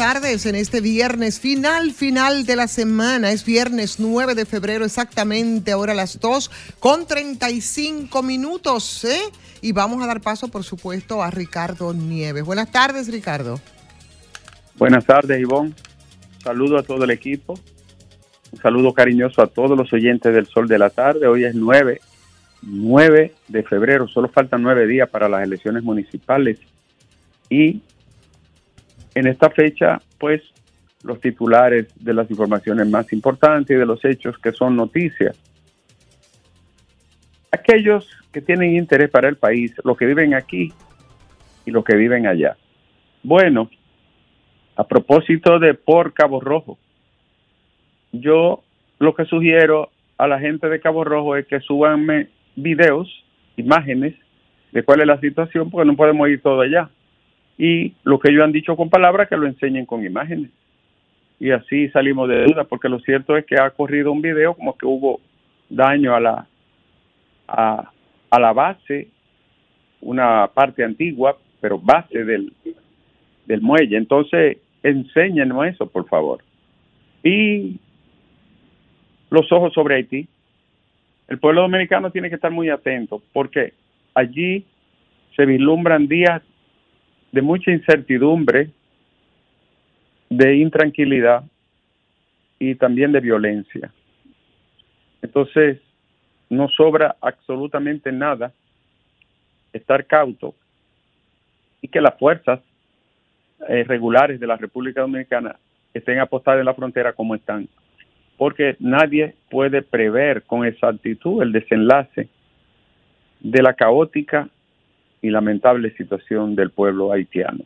tardes. En este viernes, final, final de la semana. Es viernes 9 de febrero, exactamente ahora a las 2 con 35 minutos. ¿eh? Y vamos a dar paso, por supuesto, a Ricardo Nieves. Buenas tardes, Ricardo. Buenas tardes, Ivonne. Saludo a todo el equipo. Un saludo cariñoso a todos los oyentes del Sol de la Tarde. Hoy es 9, 9 de febrero. Solo faltan nueve días para las elecciones municipales. Y en esta fecha, pues, los titulares de las informaciones más importantes y de los hechos que son noticias. Aquellos que tienen interés para el país, los que viven aquí y los que viven allá. Bueno, a propósito de por Cabo Rojo, yo lo que sugiero a la gente de Cabo Rojo es que subanme videos, imágenes de cuál es la situación, porque no podemos ir todo allá. Y lo que ellos han dicho con palabras, que lo enseñen con imágenes. Y así salimos de duda, porque lo cierto es que ha corrido un video como que hubo daño a la, a, a la base, una parte antigua, pero base del, del muelle. Entonces, enséñenos eso, por favor. Y los ojos sobre Haití. El pueblo dominicano tiene que estar muy atento porque allí se vislumbran días de mucha incertidumbre, de intranquilidad y también de violencia. Entonces, no sobra absolutamente nada estar cauto y que las fuerzas eh, regulares de la República Dominicana estén apostadas en la frontera como están porque nadie puede prever con exactitud el desenlace de la caótica y lamentable situación del pueblo haitiano.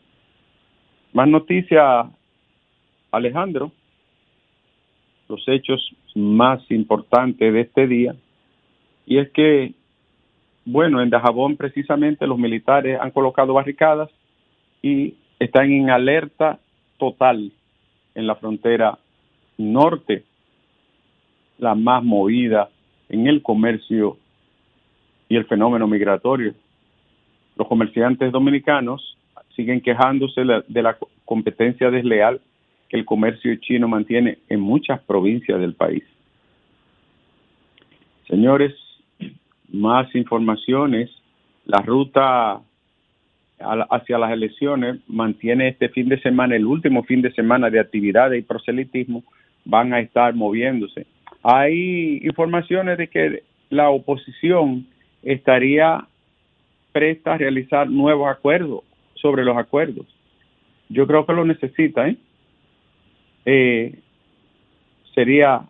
Más noticias, Alejandro, los hechos más importantes de este día, y es que, bueno, en Dajabón precisamente los militares han colocado barricadas y están en alerta total en la frontera norte la más movida en el comercio y el fenómeno migratorio. Los comerciantes dominicanos siguen quejándose de la competencia desleal que el comercio chino mantiene en muchas provincias del país. Señores, más informaciones. La ruta hacia las elecciones mantiene este fin de semana, el último fin de semana de actividades y proselitismo, van a estar moviéndose. Hay informaciones de que la oposición estaría presta a realizar nuevos acuerdos sobre los acuerdos. Yo creo que lo necesita, ¿eh? eh sería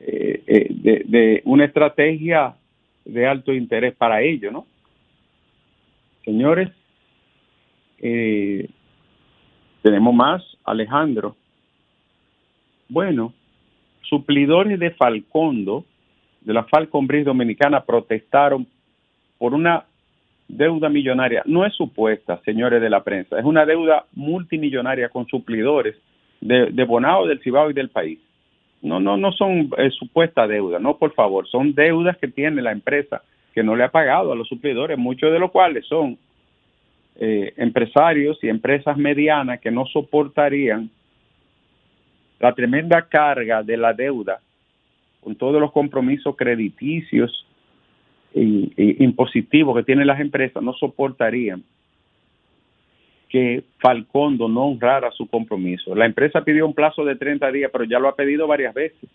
eh, eh, de, una estrategia de alto interés para ello, ¿no? Señores, tenemos más, Alejandro. Bueno, suplidores de Falcondo, de la Falcon Bridge Dominicana, protestaron por una deuda millonaria. No es supuesta, señores de la prensa, es una deuda multimillonaria con suplidores de, de Bonao, del Cibao y del país. No, no, no son eh, supuesta deuda, no, por favor, son deudas que tiene la empresa que no le ha pagado a los suplidores, muchos de los cuales son eh, empresarios y empresas medianas que no soportarían la tremenda carga de la deuda con todos los compromisos crediticios impositivos que tienen las empresas no soportarían que Falcondo no honrara su compromiso. La empresa pidió un plazo de 30 días, pero ya lo ha pedido varias veces.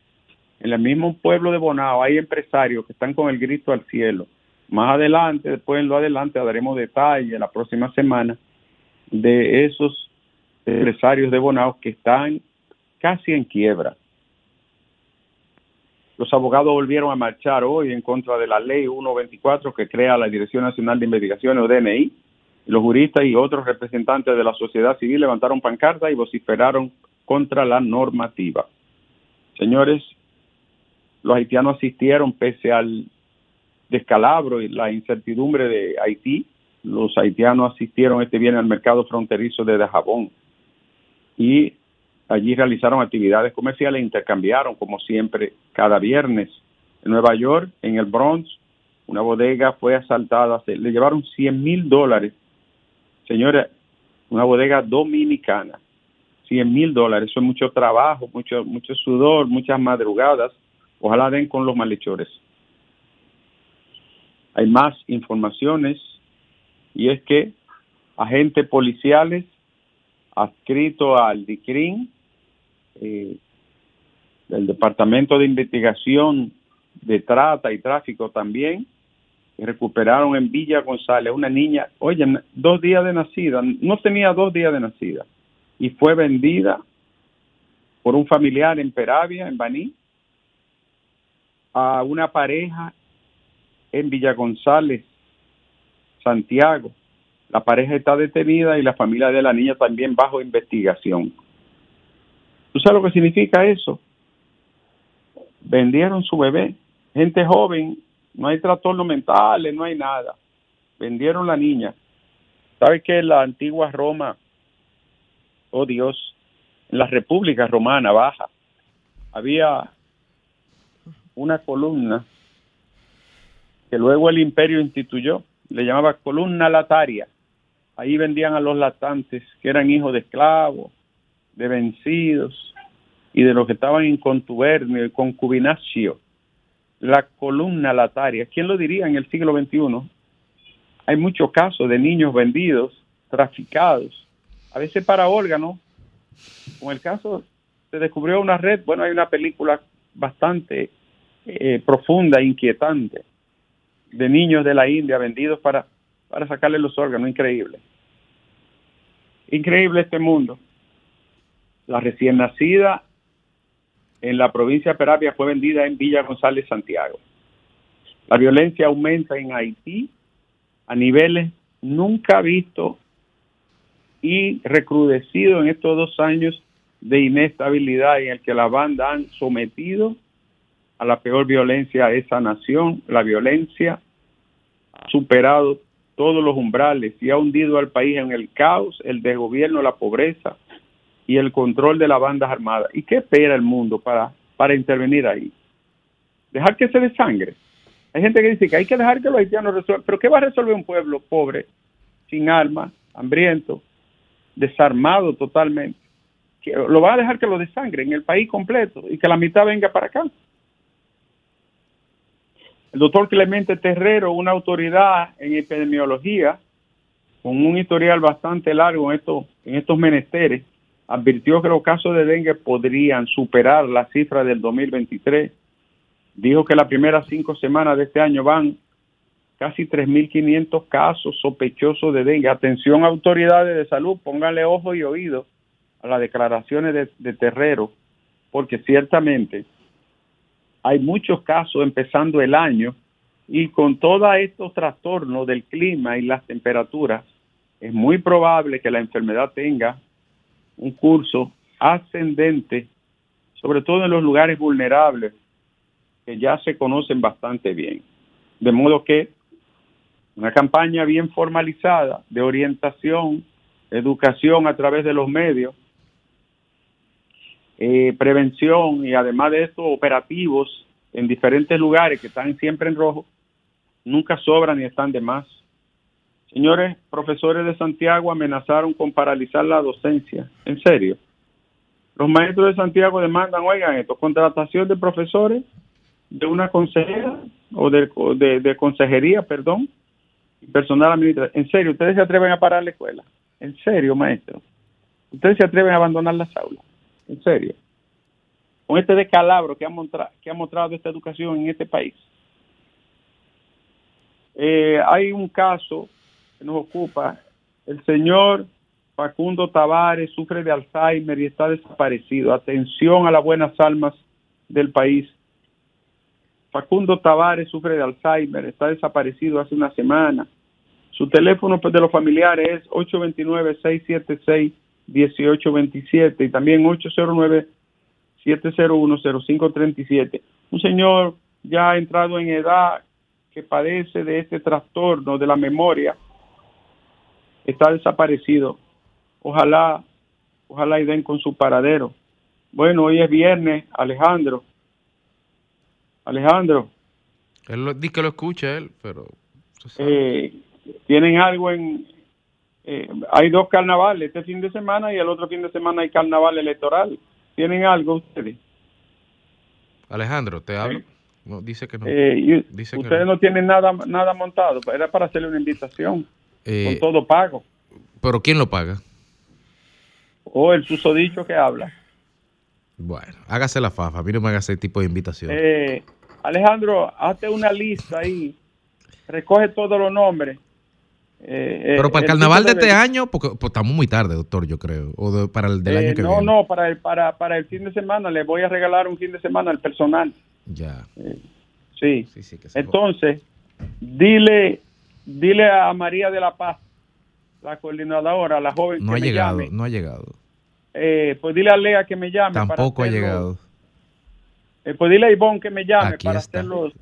En el mismo pueblo de Bonao hay empresarios que están con el grito al cielo. Más adelante, después en lo adelante, daremos detalles la próxima semana de esos empresarios de Bonao que están casi en quiebra. Los abogados volvieron a marchar hoy en contra de la ley 124 que crea la Dirección Nacional de Investigaciones o DNI. Los juristas y otros representantes de la sociedad civil levantaron pancartas y vociferaron contra la normativa. Señores, los haitianos asistieron pese al descalabro y la incertidumbre de Haití. Los haitianos asistieron este viernes al mercado fronterizo de Dajabón y Allí realizaron actividades comerciales, intercambiaron como siempre cada viernes En Nueva York, en el Bronx, una bodega fue asaltada, le llevaron 100 mil dólares. Señora, una bodega dominicana, 100 mil dólares, eso es mucho trabajo, mucho, mucho sudor, muchas madrugadas. Ojalá den con los malhechores. Hay más informaciones y es que agentes policiales adscritos al DICRIN, eh, del Departamento de Investigación de Trata y Tráfico también, recuperaron en Villa González una niña, oye, dos días de nacida, no tenía dos días de nacida, y fue vendida por un familiar en Peravia, en Baní, a una pareja en Villa González, Santiago. La pareja está detenida y la familia de la niña también bajo investigación. ¿Tú sabes lo que significa eso? Vendieron su bebé. Gente joven, no hay trastornos mentales, no hay nada. Vendieron la niña. ¿Sabes que la antigua Roma, oh Dios, en la República Romana Baja, había una columna que luego el imperio instituyó, le llamaba columna lataria. Ahí vendían a los latantes, que eran hijos de esclavos, de vencidos y de los que estaban en contubernio y concubinacio. La columna lataria, ¿quién lo diría en el siglo XXI? Hay muchos casos de niños vendidos, traficados, a veces para órganos. Con el caso, se descubrió una red, bueno, hay una película bastante eh, profunda, inquietante, de niños de la India vendidos para, para sacarle los órganos. Increíble. Increíble este mundo. La recién nacida en la provincia de Peravia fue vendida en Villa González, Santiago. La violencia aumenta en Haití a niveles nunca vistos y recrudecido en estos dos años de inestabilidad en el que la banda han sometido a la peor violencia a esa nación. La violencia ha superado todos los umbrales y ha hundido al país en el caos, el desgobierno, la pobreza y el control de las bandas armadas. ¿Y qué espera el mundo para, para intervenir ahí? Dejar que se desangre. Hay gente que dice que hay que dejar que los haitianos resuelvan. ¿Pero qué va a resolver un pueblo pobre, sin armas, hambriento, desarmado totalmente? Que lo va a dejar que lo desangre en el país completo y que la mitad venga para acá. El doctor Clemente Terrero, una autoridad en epidemiología, con un historial bastante largo en estos, en estos menesteres, advirtió que los casos de dengue podrían superar la cifra del 2023. Dijo que las primeras cinco semanas de este año van casi 3.500 casos sospechosos de dengue. Atención autoridades de salud, pónganle ojo y oído a las declaraciones de, de Terrero, porque ciertamente hay muchos casos empezando el año y con todos estos trastornos del clima y las temperaturas, es muy probable que la enfermedad tenga un curso ascendente, sobre todo en los lugares vulnerables, que ya se conocen bastante bien. De modo que una campaña bien formalizada de orientación, educación a través de los medios, eh, prevención y además de esto operativos en diferentes lugares que están siempre en rojo, nunca sobran ni están de más. Señores, profesores de Santiago amenazaron con paralizar la docencia. En serio. Los maestros de Santiago demandan, oigan esto, contratación de profesores de una consejera o de, de consejería, perdón, personal administrativo. En serio, ustedes se atreven a parar la escuela. En serio, maestro. Ustedes se atreven a abandonar las aulas en serio, con este descalabro que ha, mostrado, que ha mostrado esta educación en este país. Eh, hay un caso nos ocupa, el señor Facundo Tavares sufre de Alzheimer y está desaparecido. Atención a las buenas almas del país. Facundo Tavares sufre de Alzheimer, está desaparecido hace una semana. Su teléfono pues, de los familiares es 829 676 1827 y también 809-701-0537. Un señor ya entrado en edad que padece de este trastorno de la memoria está desaparecido. Ojalá, ojalá y den con su paradero. Bueno, hoy es viernes, Alejandro. Alejandro. Él lo, dice que lo escucha él, pero... Eh, ¿Tienen algo en... Eh, hay dos carnavales este fin de semana y el otro fin de semana hay carnaval electoral. ¿Tienen algo ustedes? Alejandro, ¿te hablo? No, dice que no. Eh, ustedes no. tienen nada nada montado. Era para hacerle una invitación. Con todo pago. ¿Pero quién lo paga? O oh, el susodicho que habla. Bueno, hágase la fafa, a mí no me haga ese tipo de invitación. Eh, Alejandro, hazte una lista ahí, recoge todos los nombres. Eh, Pero para el carnaval de este año, porque pues, estamos muy tarde, doctor, yo creo, o para el del año que viene. No, no, para el, para, para el fin de semana, le voy a regalar un fin de semana al personal. Ya. sí. sí, sí Entonces, dile, dile a María de la Paz, la coordinadora, la joven no ha llegado, No ha llegado. Eh, pues dile a Lea que me llame. Tampoco ha llegado. Eh, pues dile a Ivonne que me llame para hacer los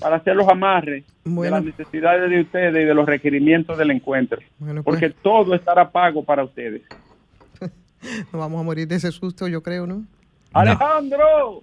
para hacer los amarres de las necesidades de ustedes y de los requerimientos del encuentro. Pues. Porque todo estará pago para ustedes. Nos vamos a morir de ese susto, yo creo, ¿no? Alejandro.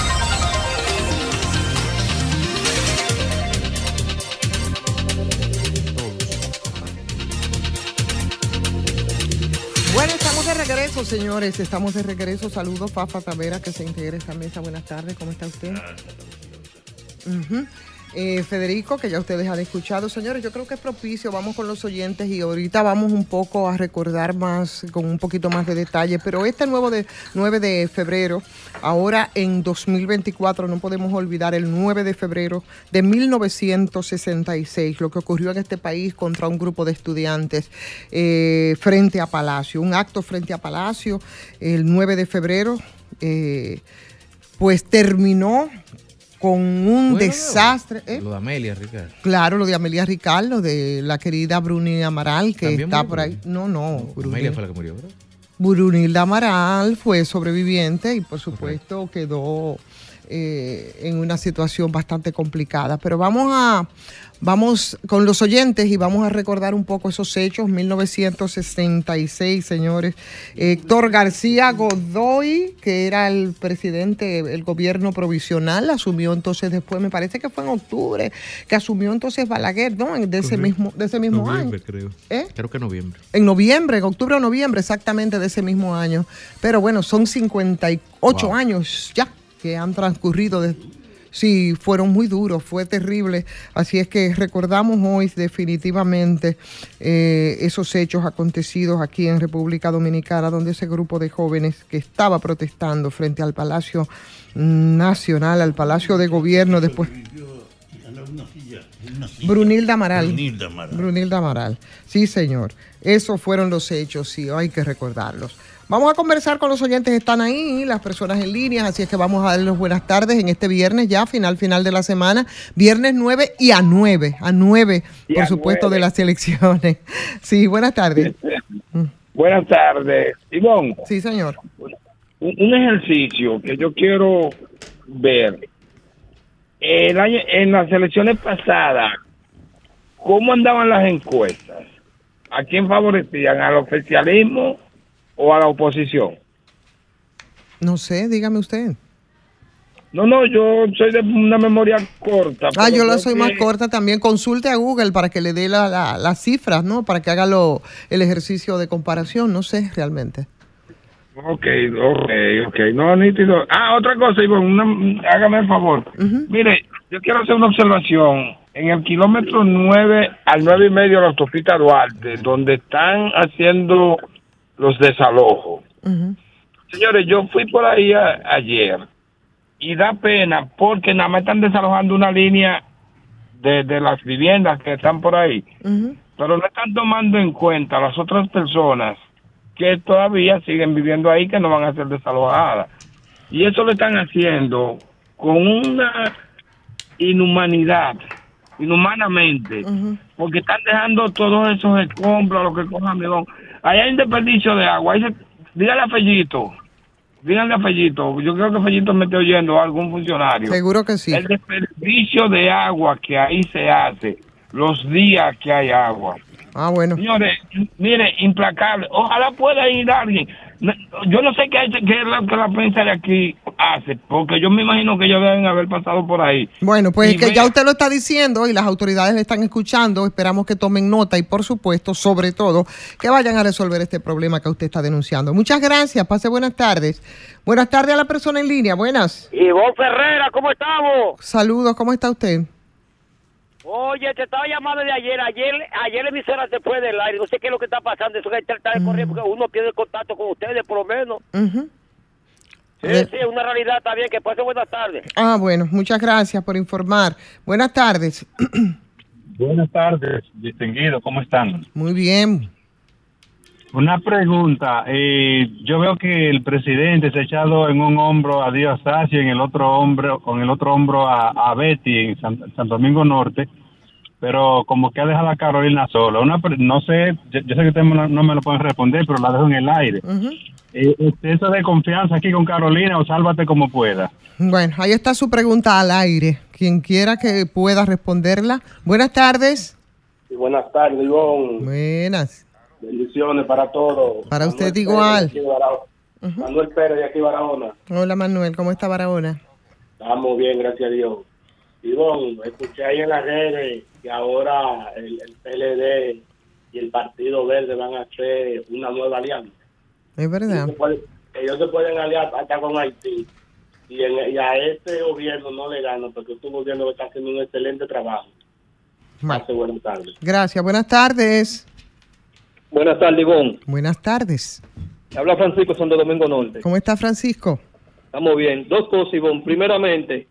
Regreso, señores. Estamos de regreso. Saludos, Fafa Tavera, que se integre a esta mesa. Buenas tardes, ¿cómo está usted? Eh, Federico, que ya ustedes han escuchado. Señores, yo creo que es propicio, vamos con los oyentes y ahorita vamos un poco a recordar más, con un poquito más de detalle, pero este nuevo de 9 de febrero, ahora en 2024, no podemos olvidar el 9 de febrero de 1966, lo que ocurrió en este país contra un grupo de estudiantes eh, frente a Palacio, un acto frente a Palacio el 9 de febrero. Eh, pues terminó con un desastre. ¿eh? Lo de Amelia Rical. Claro, lo de Amelia Rical, lo de la querida Brunilda Amaral, que está por ahí. No, no. Amelia fue la que murió, ¿verdad? Brunilda Amaral fue sobreviviente y por supuesto quedó eh, en una situación bastante complicada. Pero vamos a, Vamos con los oyentes y vamos a recordar un poco esos hechos. 1966, señores. Héctor García Godoy, que era el presidente del gobierno provisional, asumió entonces después, me parece que fue en octubre, que asumió entonces Balaguer, ¿no? De ese mismo, de ese mismo noviembre, creo. ¿Eh? Creo que noviembre. En noviembre, en octubre o noviembre, exactamente de ese mismo año. Pero bueno, son 58 años ya que han transcurrido desde Sí, fueron muy duros, fue terrible. Así es que recordamos hoy definitivamente eh, esos hechos acontecidos aquí en República Dominicana, donde ese grupo de jóvenes que estaba protestando frente al Palacio Nacional, al Palacio de Gobierno, después... Brunilda Amaral. Brunilda Amaral. Brunilda Amaral. Sí, señor. Esos fueron los hechos, sí, hay que recordarlos. Vamos a conversar con los oyentes, están ahí, las personas en línea, así es que vamos a darles buenas tardes en este viernes ya, final, final de la semana, viernes 9 y a 9, a 9, por supuesto, de las elecciones. Sí, buenas tardes. buenas tardes. Ivonne. Sí, señor. Un, ejercicio que yo quiero ver. El año, en las elecciones pasadas, ¿cómo andaban las encuestas? ¿A quién favorecían? ¿Al oficialismo? O a la oposición? No sé, dígame usted. No, no, yo soy de una memoria corta. Ah, yo la soy más corta también. Consulte a Google para que le dé las cifras, ¿no? Para que haga lo, el ejercicio de comparación, no sé realmente. Ok, ok, ok. No, nítido. Ah, otra cosa, Ivonne, hágame el favor. Mire, yo quiero hacer una observación. En el kilómetro 9 al 9 y medio de la autopista Duarte, donde están haciendo los desalojos. Señores, yo fui por ahí ayer y da pena porque nada más están desalojando una línea de, las viviendas que están por ahí, pero no están tomando en cuenta las otras personas que todavía siguen viviendo ahí que no van a ser desalojadas. Y eso lo están haciendo con una inhumanidad, inhumanamente, porque están dejando todos esos escombros, lo que cojan. Ahí hay un desperdicio de agua. Ahí se, dígale a Fellito, díganle a Fellito, yo creo que Fellito me está oyendo a algún funcionario. Seguro que sí. El desperdicio de agua que ahí se hace, los días que hay agua. Ah, bueno. Señores, mire, implacable. Ojalá pueda ir alguien. Yo no sé qué, qué es lo que la prensa de aquí hace, porque yo me imagino que ellos deben haber pasado por ahí. Bueno, pues que ya usted lo está diciendo y las autoridades le están escuchando. Esperamos que tomen nota y, por supuesto, sobre todo, que vayan a resolver este problema que usted está denunciando. Muchas gracias. Pase buenas tardes. Buenas tardes a la persona en línea. Buenas. Y vos, Ferrera, ¿cómo estamos? Saludos. ¿Cómo está usted? Oye, te estaba llamando de ayer. Ayer, ayer la emisora se fue del aire. No sé qué es lo que está pasando. Eso que está de correr porque uno pierde contacto con ustedes, por lo menos. Sí, sí, es una realidad también. Que pase buenas tardes. Ah, bueno, muchas gracias por informar. Buenas tardes. buenas tardes, distinguido. ¿Cómo están? Muy bien. Una pregunta. Eh, yo veo que el presidente se ha echado en un hombro a Díaz y en el otro hombro, con el otro hombro a, Betty en San, Domingo Norte, pero como que ha dejado a Carolina sola. Una, no sé, yo, sé que usted no, me lo pueden responder, pero la dejo en el aire. Eh, ¿Eso de confianza aquí con Carolina o sálvate como pueda? Bueno, ahí está su pregunta al aire. Quien quiera que pueda responderla. Buenas tardes. buenas tardes, Ivonne. Buenas. Bendiciones para todos. Para usted igual. Manuel Pérez de aquí Barahona. Hola Manuel, ¿cómo está Barahona? Estamos bien, gracias a Dios. Ivonne, escuché ahí en las redes que ahora el, PLD y el Partido Verde van a hacer una nueva alianza. Es verdad. Ellos se pueden, aliar hasta con Haití. Y, a este gobierno no le gano porque este gobierno está haciendo un excelente trabajo. buenas tardes. Gracias, buenas tardes. Buenas tardes, Ivonne. Buenas tardes. Habla Francisco Santo Domingo Norte. ¿Cómo está Francisco? Estamos bien. Dos cosas, Ivonne. Primeramente,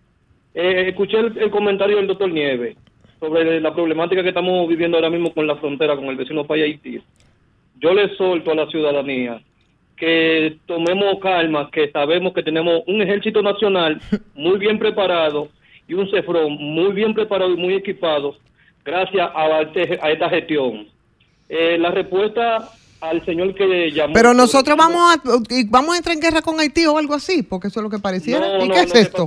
eh, escuché el, comentario del doctor Nieves sobre la problemática que estamos viviendo ahora mismo con la frontera con el vecino país Haití. Yo le solto a la ciudadanía que tomemos calma, que sabemos que tenemos un ejército nacional muy bien preparado y un CEFRON muy bien preparado y muy equipado gracias a esta gestión. Eh, la respuesta al señor que llamó. Pero nosotros vamos a, vamos a entrar en guerra con Haití o algo así, porque eso es lo que pareciera. ¿Y qué es esto?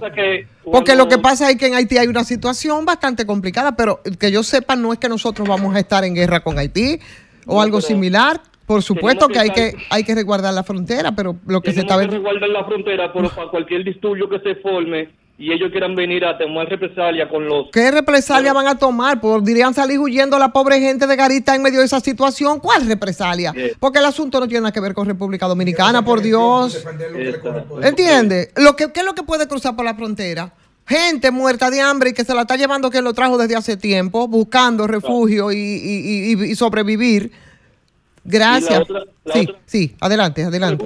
porque lo que pasa es que en Haití hay una situación bastante complicada, pero que yo sepa no es que nosotros vamos a estar en guerra con Haití o algo similar. Por supuesto que, hay que hay que resguardar la frontera, pero lo que se está viendo... resguardar la frontera, pero para cualquier disturbio que se forme, y ellos quieran venir a tomar represalia con los... ¿Qué represalia van a tomar? Podrían salir huyendo la pobre gente de Garita en medio de esa situación. ¿Cuál represalia? Porque el asunto no tiene nada que ver con República Dominicana, por Dios. ¿Entiende? Lo que, ¿Qué es lo que puede cruzar por la frontera? Gente muerta de hambre y que se la está llevando que lo trajo desde hace tiempo, buscando refugio y, sobrevivir. Gracias. sí, sí, adelante, adelante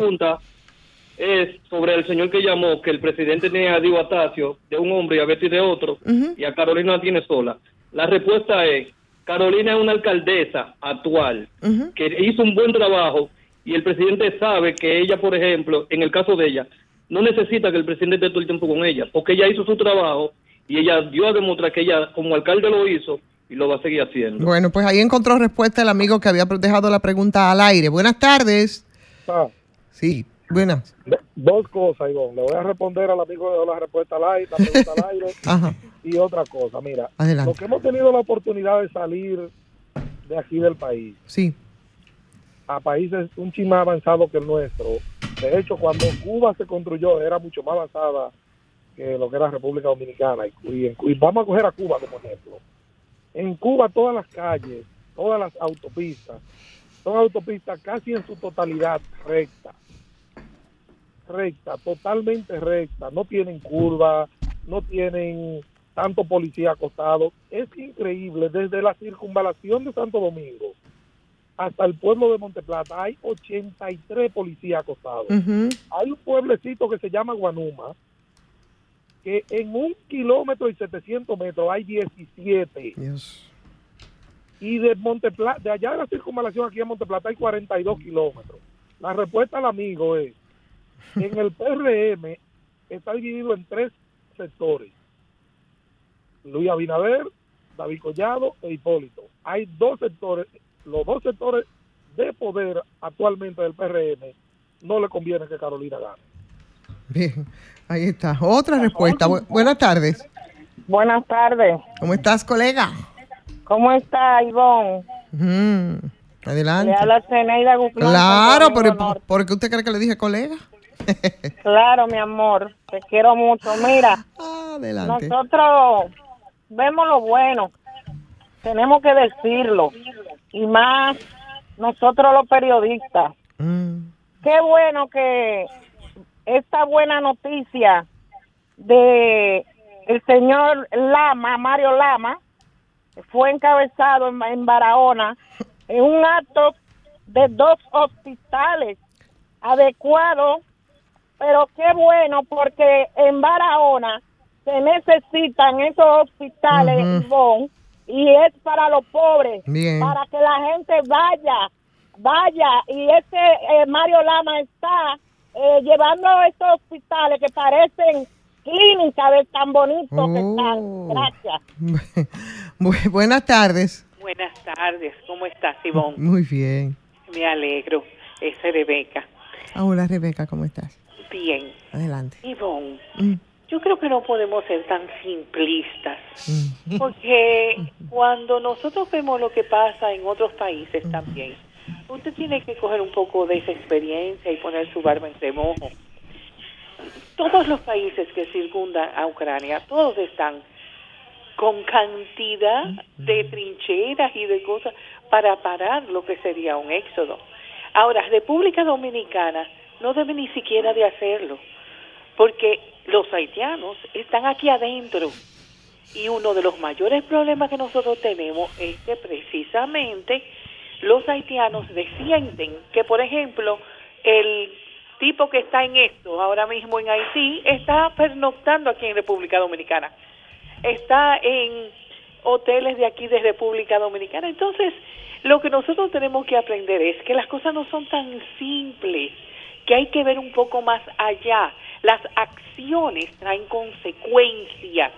es sobre el señor que llamó, que el presidente tiene a Dio Atacio de un hombre y a Betty de otro, y a Carolina la tiene sola. La respuesta es, Carolina es una alcaldesa actual que hizo un buen trabajo y el presidente sabe que ella, por ejemplo, en el caso de ella, no necesita que el presidente esté todo el tiempo con ella, porque ella hizo su trabajo y ella dio a demostrar que ella como alcalde lo hizo y lo va a seguir haciendo. Bueno, pues ahí encontró respuesta el amigo que había dejado la pregunta al aire. Buenas tardes. Ah. Sí, Buenas. dos cosas, Ivonne. Le voy a responder al amigo de la respuesta al aire, la pregunta al aire. Y otra cosa, mira. Lo que hemos tenido la oportunidad de salir de aquí del país. Sí. A países un ching más avanzado que el nuestro. De hecho, cuando Cuba se construyó, era mucho más avanzada que lo que era República Dominicana. Y, y vamos a coger a Cuba como ejemplo. En Cuba, todas las calles, todas las autopistas, son autopistas casi en su totalidad rectas recta, totalmente recta, no tienen curva, no tienen tanto policía acostado. Es increíble, desde la circunvalación de Santo Domingo hasta el pueblo de Monteplata hay 83 policías acostados. Hay un pueblecito que se llama Guanuma, que en un kilómetro y 700 metros hay 17. Y de Monteplata, de allá de la circunvalación aquí a Monteplata hay 42 kilómetros. La respuesta al amigo es en el PRM está dividido en tres sectores. Luis Abinader, David Collado e Hipólito. Hay dos sectores, los dos sectores de poder actualmente del PRM, no le conviene que Carolina gane. Bien, ahí está. Otra respuesta. buenas tardes. Buenas tardes. ¿Cómo estás, colega? ¿Cómo está, Ivonne? adelante. Le habla Zeneida Guzmán. Claro, pero ¿por qué usted cree que le dije colega? claro, mi amor, te quiero mucho. Mira, adelante. nosotros vemos lo bueno, tenemos que decirlo, y más nosotros los periodistas. Mm. Qué bueno que esta buena noticia de el señor Lama, Mario Lama, fue encabezado en, Barahona en un acto de dos hospitales adecuados, pero qué bueno porque en Barahona se necesitan esos hospitales, y es para los pobres, para que la gente vaya, vaya, y ese eh, Mario Lama está eh, llevando a estos hospitales que parecen clínica de tan bonito que están. Oh. Gracias. buenas tardes. Buenas tardes. ¿Cómo estás, Ivonne? Muy bien. Me alegro. Es Rebeca. hola, Rebeca. ¿Cómo estás? Bien. Adelante. Ivonne, mm. yo creo que no podemos ser tan simplistas. Mm. Porque cuando nosotros vemos lo que pasa en otros países mm. también, usted tiene que coger un poco de esa experiencia y poner su barba en remojo todos los países que circundan a Ucrania, todos están con cantidad de trincheras y de cosas para parar lo que sería un éxodo. Ahora, República Dominicana no debe ni siquiera de hacerlo, porque los haitianos están aquí adentro. Y uno de los mayores problemas que nosotros tenemos es que precisamente los haitianos defienden que, por ejemplo, el tipo que está en esto ahora mismo en Haití está pernoctando aquí en República Dominicana. Está en hoteles de aquí de República Dominicana. Entonces, lo que nosotros tenemos que aprender es que las cosas no son tan simples, que hay que ver un poco más allá. Las acciones traen consecuencias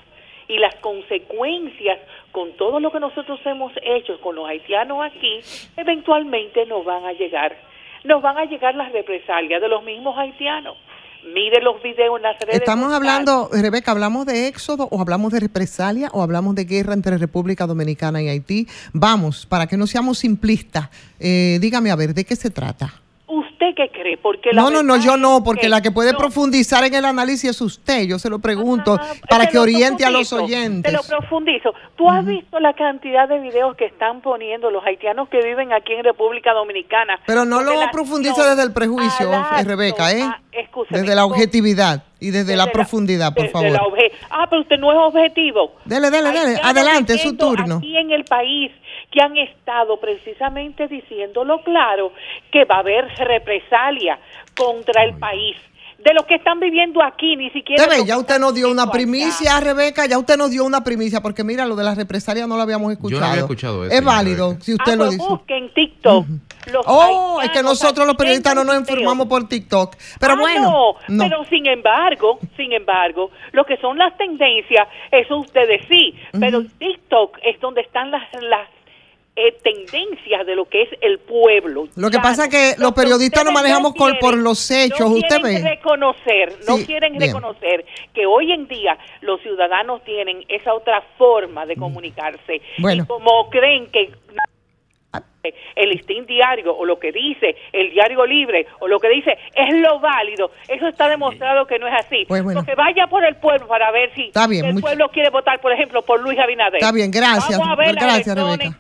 y las consecuencias con todo lo que nosotros hemos hecho con los haitianos aquí, eventualmente nos van a llegar nos van a llegar las represalias de los mismos haitianos. Mire los videos en las redes Estamos hablando, Rebeca, ¿hablamos de éxodo o hablamos de represalia o hablamos de guerra entre República Dominicana y Haití? Vamos, para que no seamos simplistas, eh, dígame a ver, ¿de qué se trata? ¿Usted qué cree? Porque no, no, no, yo no, porque la que puede profundizar en el análisis es usted. Yo se lo pregunto ah, para que oriente a los oyentes. Te lo profundizo. ¿Tú has visto la cantidad de videos que están poniendo los haitianos que viven aquí en República Dominicana? Pero no lo profundice desde el prejuicio, Rebeca, ¿eh? Ah, desde la objetividad y desde, la, profundidad, por favor. ah, pero usted no es objetivo. Dele, dele, dele. Adelante, es su turno. Aquí en el país que han estado precisamente diciéndolo claro que va a haber represalia contra el país de lo que están viviendo aquí, ni siquiera... ya usted nos dio una primicia, Rebeca, ya usted nos dio una primicia, porque mira, lo de la represalia no lo habíamos escuchado. Yo no había escuchado eso. Es válido, si usted ah, lo dice. busquen TikTok. oh, es que nosotros los periodistas no nos informamos por TikTok. Pero ah, bueno. No, pero sin embargo, sin embargo, lo que son las tendencias, eso ustedes sí, pero TikTok es donde están las, las eh, tendencias de lo que es el pueblo. Lo que pasa es que los periodistas no manejamos por los hechos, no usted quieren reconocer, no quieren reconocer que hoy en día los ciudadanos tienen esa otra forma de mm. comunicarse. Y como creen que el listín diario o lo que dice el diario libre o lo que dice es lo válido, eso está demostrado que no es así. Pues que vaya por el pueblo para ver si el pueblo quiere votar, por ejemplo, por Luis Abinader. Está bien, gracias. gracias, Rebeca.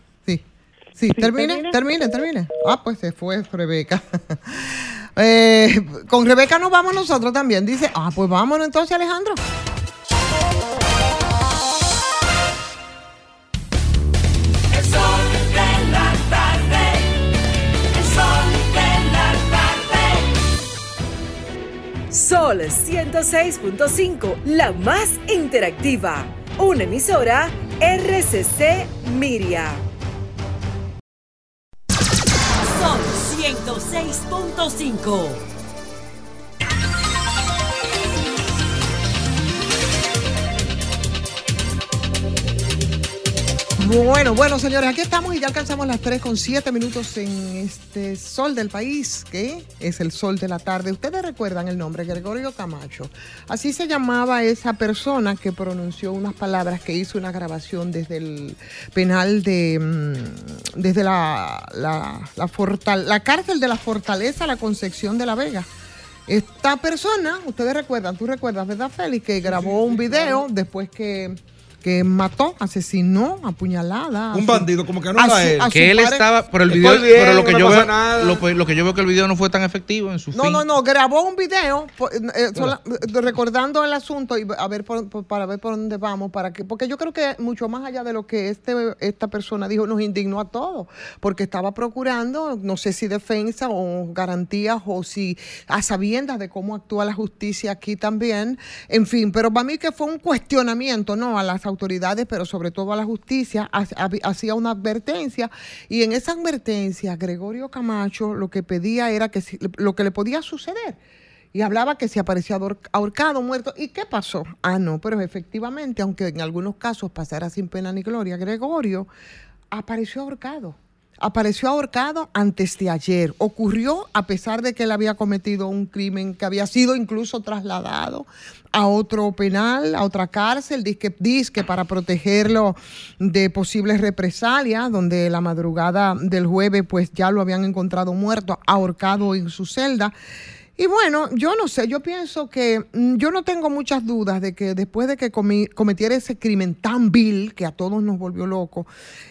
Sí, termine, termine, termine. Ah, pues se fue Rebeca. eh, con Rebeca nos vamos nosotros también. Dice, ah, pues vámonos entonces, Alejandro. El sol de la tarde. El sol de la tarde. Sol 106.5, la más interactiva. Una emisora RCC Miria. 106.5. Bueno, bueno, señores, aquí estamos y ya alcanzamos las 3 con 7 minutos en este sol del país, que es el sol de la tarde. Ustedes recuerdan el nombre, Gregorio Camacho. Así se llamaba esa persona que pronunció unas palabras, que hizo una grabación desde el penal de, mm, desde la, la, la, fortal- la cárcel de la Fortaleza, la Concepción de la Vega. Esta persona, ustedes recuerdan, tú recuerdas, ¿verdad, Félix? Que grabó un video después que, que mató, asesinó, apuñalada. Un bandido, como que no era él. Que él estaba, pero el video, bien, pero lo que no yo veo, nada. lo, lo que yo veo que el video no fue tan efectivo en su No, fin. no, no, grabó un video eh, sola- eh, recordando el asunto y a ver por- por- para ver por dónde vamos, para que, porque yo creo que mucho más allá de lo que este, esta persona dijo, nos indignó a todos, porque estaba procurando, no sé si defensa o garantías o si a sabiendas de cómo actúa la justicia aquí también, en fin, pero para mí que fue un cuestionamiento, ¿no? A las autoridades, pero sobre todo a la justicia, ha- ha- hacía una advertencia y en esa advertencia Gregorio Camacho lo que pedía era que lo que le podía suceder y hablaba que se aparecía ahor- ahorcado, muerto. ¿Y qué pasó? Ah, no, pero efectivamente, aunque en algunos casos pasara sin pena ni gloria, Gregorio apareció ahorcado. Apareció ahorcado antes de ayer. Ocurrió a pesar de que él había cometido un crimen que había sido incluso trasladado a otro penal, a otra cárcel, disque, para protegerlo de posibles represalias, donde la madrugada del jueves pues ya lo habían encontrado muerto, ahorcado en su celda. Y bueno, yo no sé, yo pienso que mm, yo no tengo muchas dudas de que después de que cometiera ese crimen tan vil que a todos nos volvió loco,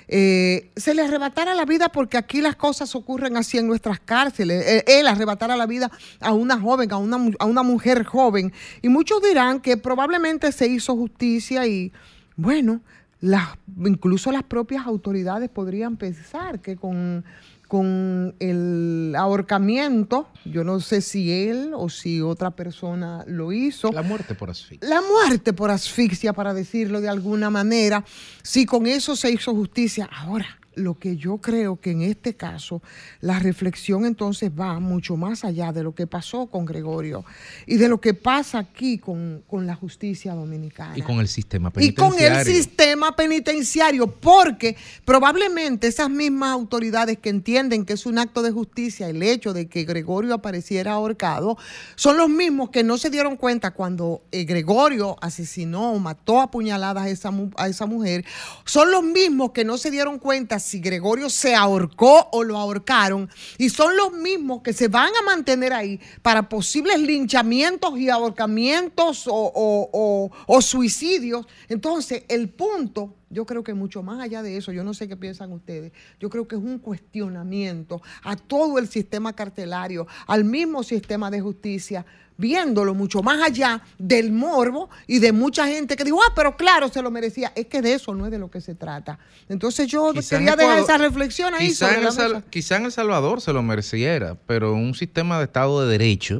eh, se le arrebatara la vida porque aquí las cosas ocurren así en nuestras cárceles. Eh, él arrebatara la vida a una joven, a una, a una mujer joven. Y muchos dirán que probablemente se hizo justicia y bueno, las, incluso las propias autoridades podrían pensar que con, con el ahorcamiento, yo no sé si él o si otra persona lo hizo. La muerte por asfixia. La muerte por asfixia, para decirlo de alguna manera, si con eso se hizo justicia. Ahora, lo que yo creo que en este caso, la reflexión entonces va mucho más allá de lo que pasó con Gregorio y de lo que pasa aquí con, con la justicia dominicana. Y con el sistema Y con penitenciario. el sistema penitenciario, porque probablemente esas mismas autoridades que entienden que es un acto de justicia el hecho de que Gregorio apareciera ahorcado, son los mismos que no se dieron cuenta cuando eh, Gregorio asesinó o mató a puñaladas a esa, a esa mujer, son los mismos que no se dieron cuenta si Gregorio se ahorcó o lo ahorcaron, y son los mismos que se van a mantener ahí para posibles linchamientos y ahorcamientos o, suicidios. Entonces, el punto, yo creo que mucho más allá de eso, yo no sé qué piensan ustedes, yo creo que es un cuestionamiento a todo el sistema carcelario, al mismo sistema de justicia, viéndolo mucho más allá del morbo y de mucha gente que dijo, ah, pero claro, se lo merecía. Es que de eso no es de lo que se trata. Entonces yo Quizá quería dejar esa reflexión ahí Quizá sobre en, la el Sal- mesa. quizá en El Salvador se lo mereciera, pero un sistema de Estado de Derecho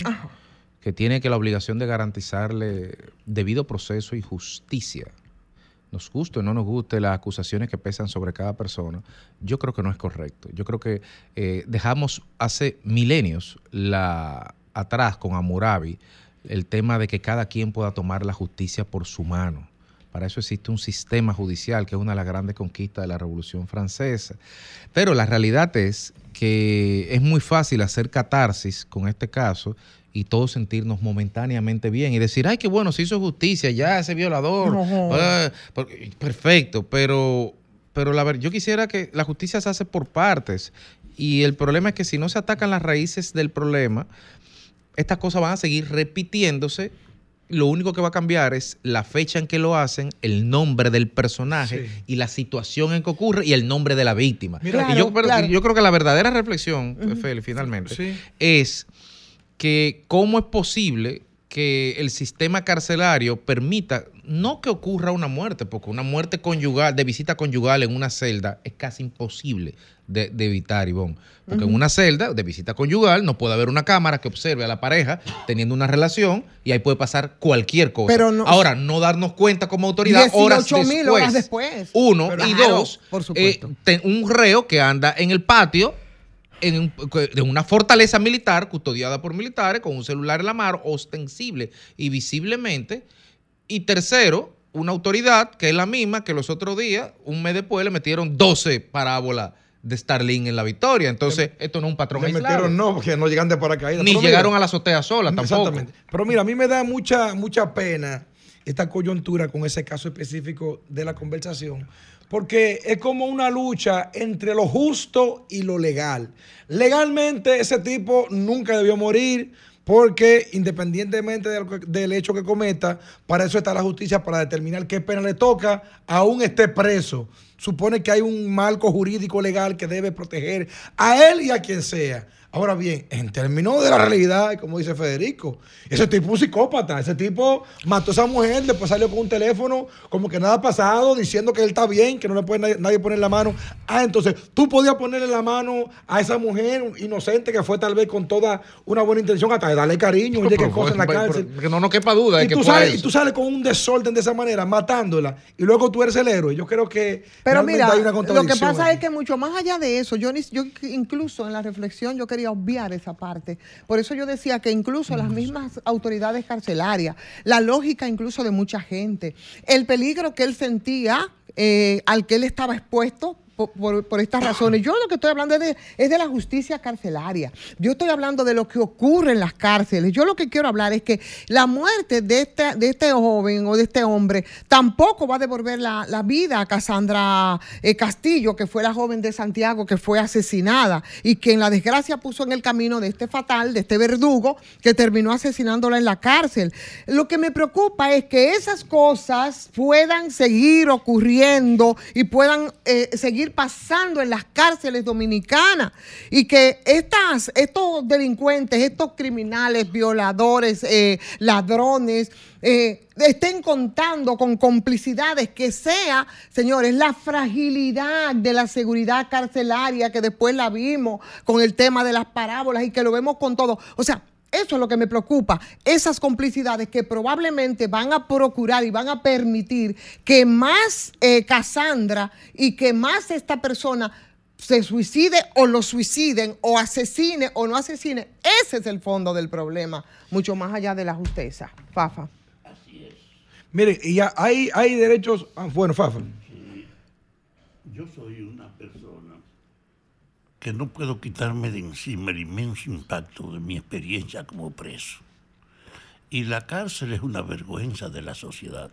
que tiene que la obligación de garantizarle debido proceso y justicia, nos guste o no nos guste las acusaciones que pesan sobre cada persona, yo creo que no es correcto. Yo creo que eh, dejamos hace milenios la atrás con Hammurabi el tema de que cada quien pueda tomar la justicia por su mano. Para eso existe un sistema judicial que es una de las grandes conquistas de la Revolución Francesa. Pero la realidad es que es muy fácil hacer catarsis con este caso y todos sentirnos momentáneamente bien y decir, ay, qué bueno, se hizo justicia, ya ese violador, ah, perfecto, pero, pero la yo quisiera que la justicia se hace por partes y el problema es que si no se atacan las raíces del problema, estas cosas van a seguir repitiéndose. Lo único que va a cambiar es la fecha en que lo hacen, el nombre del personaje y la situación en que ocurre y el nombre de la víctima. Mira, y claro. yo creo que la verdadera reflexión, Feli, finalmente, es que cómo es posible que el sistema carcelario permita no que ocurra una muerte, porque una muerte conyugal, de visita conyugal en una celda es casi imposible de, de evitar, Ivonne. Porque en una celda de visita conyugal no puede haber una cámara que observe a la pareja teniendo una relación y ahí puede pasar cualquier cosa. Pero no- Ahora, no darnos cuenta como autoridad horas 18 mil después. horas después. Uno Pero y claro, dos, por eh, ten- un reo que anda en el patio en un- una fortaleza militar custodiada por militares con un celular en la mano ostensible y visiblemente. Y tercero, una autoridad que es la misma que los otros días, un mes después, le metieron 12 parábolas de Starlink en la victoria. Entonces, esto no es un patrón Le aislado. metieron no, porque no llegan de paracaídas. Ni Pero mira, llegaron a la azotea sola tampoco. Exactamente. Pero mira, a mí me da mucha, mucha pena esta coyuntura con ese caso específico de la conversación, porque es como una lucha entre lo justo y lo legal. Legalmente ese tipo nunca debió morir. Porque independientemente del hecho que cometa, para eso está la justicia, para determinar qué pena le toca, aún esté preso. Supone que hay un marco jurídico legal que debe proteger a él y a quien sea. Ahora bien, en términos de la realidad, como dice Federico, ese tipo es un psicópata. Ese tipo mató a esa mujer, después salió con un teléfono, como que nada ha pasado, diciendo que él está bien, que no le puede nadie, nadie poner la mano. Ah, entonces, tú podías ponerle la mano a esa mujer inocente que fue tal vez con toda una buena intención, hasta de darle cariño, oye, qué Pero, cosa en la cárcel. pero, que no nos quepa duda Y que tú, sales, y tú sales con un desorden de esa manera, matándola, y luego tú eres el héroe. Yo creo que Pero mira, hay una lo que pasa ahí. es que mucho más allá de eso, yo, ni- yo incluso en la reflexión yo quería obviar esa parte. Por eso yo decía que incluso las mismas autoridades carcelarias, la lógica incluso de mucha gente, el peligro que él sentía, eh, al que él estaba expuesto. Por, por- estas razones. Yo lo que estoy hablando es de, es de la justicia carcelaria. Yo estoy hablando de lo que ocurre en las cárceles. Yo lo que quiero hablar es que la muerte de este, de este joven o de este hombre tampoco va a devolver la, la vida a Cassandra eh, Castillo, que fue la joven de Santiago que fue asesinada y que en la desgracia puso en el camino de este fatal, de este verdugo, que terminó asesinándola en la cárcel. Lo que me preocupa es que esas cosas puedan seguir ocurriendo y puedan eh, seguir pasando en las cárceles dominicanas y que estas, estos delincuentes, estos criminales, violadores, eh, ladrones, eh, estén contando con complicidades que sea, señores, la fragilidad de la seguridad carcelaria que después la vimos con el tema de las parábolas y que lo vemos con todo. O sea, eso es lo que me preocupa, esas complicidades que probablemente van a procurar y van a permitir que más eh, Cassandra y que más esta persona se suicide o lo suiciden o asesine o no asesine. Ese es el fondo del problema, mucho más allá de la justicia. Fafa. Mire, y ya hay, hay derechos. ah, bueno, Fafa. Yo soy una no puedo quitarme de encima el inmenso impacto de mi experiencia como preso. Y la cárcel es una vergüenza de la sociedad.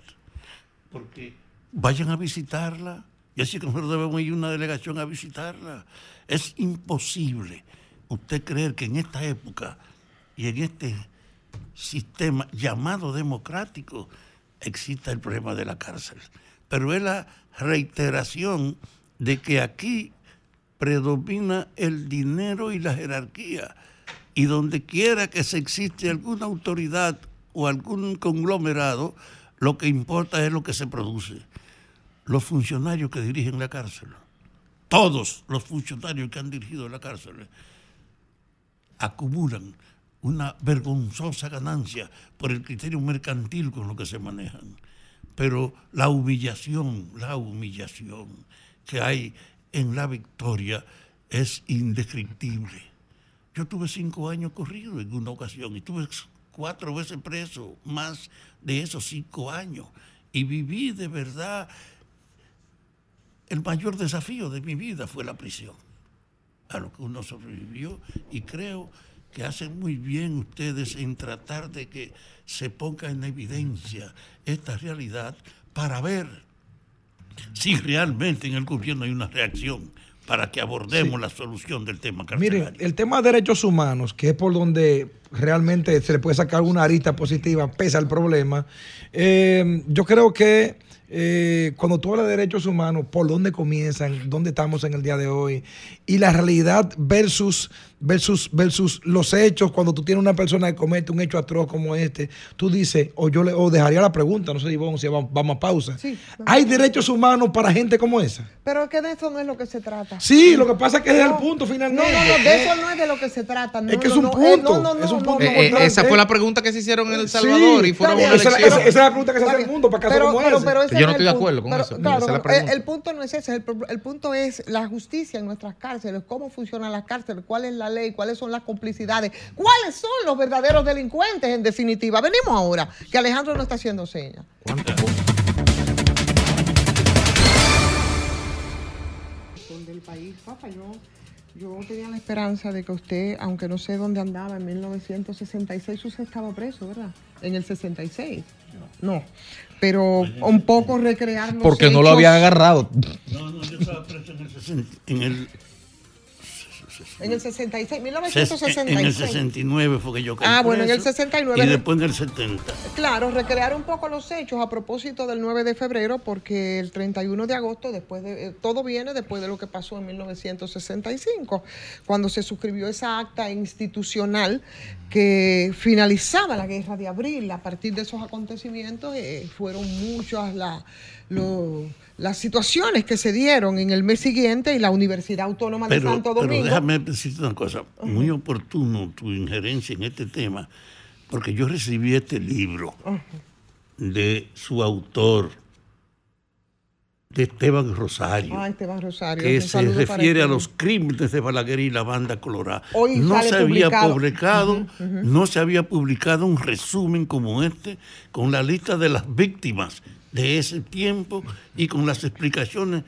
Porque vayan a visitarla. Y así que nosotros debemos ir una delegación a visitarla. Es imposible usted creer que en esta época y en este sistema llamado democrático exista el problema de la cárcel. Pero es la reiteración de que aquí predomina el dinero y la jerarquía. Y donde quiera que se existe alguna autoridad o algún conglomerado, lo que importa es lo que se produce. Los funcionarios que dirigen la cárcel, todos los funcionarios que han dirigido la cárcel, acumulan una vergonzosa ganancia por el criterio mercantil con lo que se manejan. Pero la humillación, la humillación que hay en la victoria es indescriptible. Yo tuve cinco años corrido en una ocasión y tuve cuatro veces preso, más de esos cinco años. Y viví de verdad, el mayor desafío de mi vida fue la prisión, a lo que uno sobrevivió y creo que hacen muy bien ustedes en tratar de que se ponga en evidencia esta realidad para ver si realmente en el gobierno hay una reacción para que abordemos Sí. la solución del tema carcelario. Miren, el tema de derechos humanos, que es por donde realmente se le puede sacar una arista positiva pese al problema, eh, yo creo que eh, cuando tú hablas de derechos humanos, por dónde comienzan, dónde estamos en el día de hoy, y la realidad versus, versus, versus los hechos, cuando tú tienes una persona que comete un hecho atroz como este, tú dices, o yo le o dejaría la pregunta, no sé si vamos, si vamos, vamos a pausa. ¿Hay derechos humanos para gente como esa? Pero es que de eso no es lo que se trata. Sí, lo que pasa es que ese es el No. punto No, finalmente. no, no, de eso no es de lo que se trata. No, Es que es no, un no, eh, punto, no, no, es un no, punto no, Eh, eh, no, esa no, fue eh, la pregunta que se hicieron en El Salvador y fueron una. Esa, esa- esa es la pregunta que se hace al mundo para casos pero- como pero- ese. pero ese Yo no es estoy el de acuerdo con eso, claro, la el, el punto no es ese, el, el punto es la justicia en nuestras cárceles, cómo funcionan las cárceles, cuál es la ley, cuáles son las complicidades, cuáles son los verdaderos delincuentes en definitiva. Venimos ahora, que Alejandro no está haciendo señas. Del papá, yo, tenía la esperanza de que usted, aunque no sé dónde andaba, en 1966 usted estaba preso, ¿verdad? En el 66. No, pero un poco recrearlo. Porque no lo había agarrado. No, no, yo estaba preso en el, en el en el 66, ses- 1966. en el 69 fue que yo caí Ah, bueno, en el preso, 69. Y después en el 70. Claro, recrear un poco los hechos a propósito del 9 de febrero, porque el 31 de agosto, después de, eh, todo viene después de lo que pasó en 1965, cuando se suscribió esa acta institucional que finalizaba la guerra de abril. A partir de esos acontecimientos eh, fueron muchas la- lo- las situaciones que se dieron en el mes siguiente y la Universidad Autónoma de Pero, Santo pero Domingo. déjame decirte una cosa, muy oportuno tu injerencia en este tema, porque yo recibí este libro de su autor, de Esteban Rosario, Ah, Esteban Rosario. que se refiere a los crímenes de Balaguer y la banda colorada. Hoy no se había publicado. no se había publicado un resumen como este con la lista de las víctimas de ese tiempo y con las explicaciones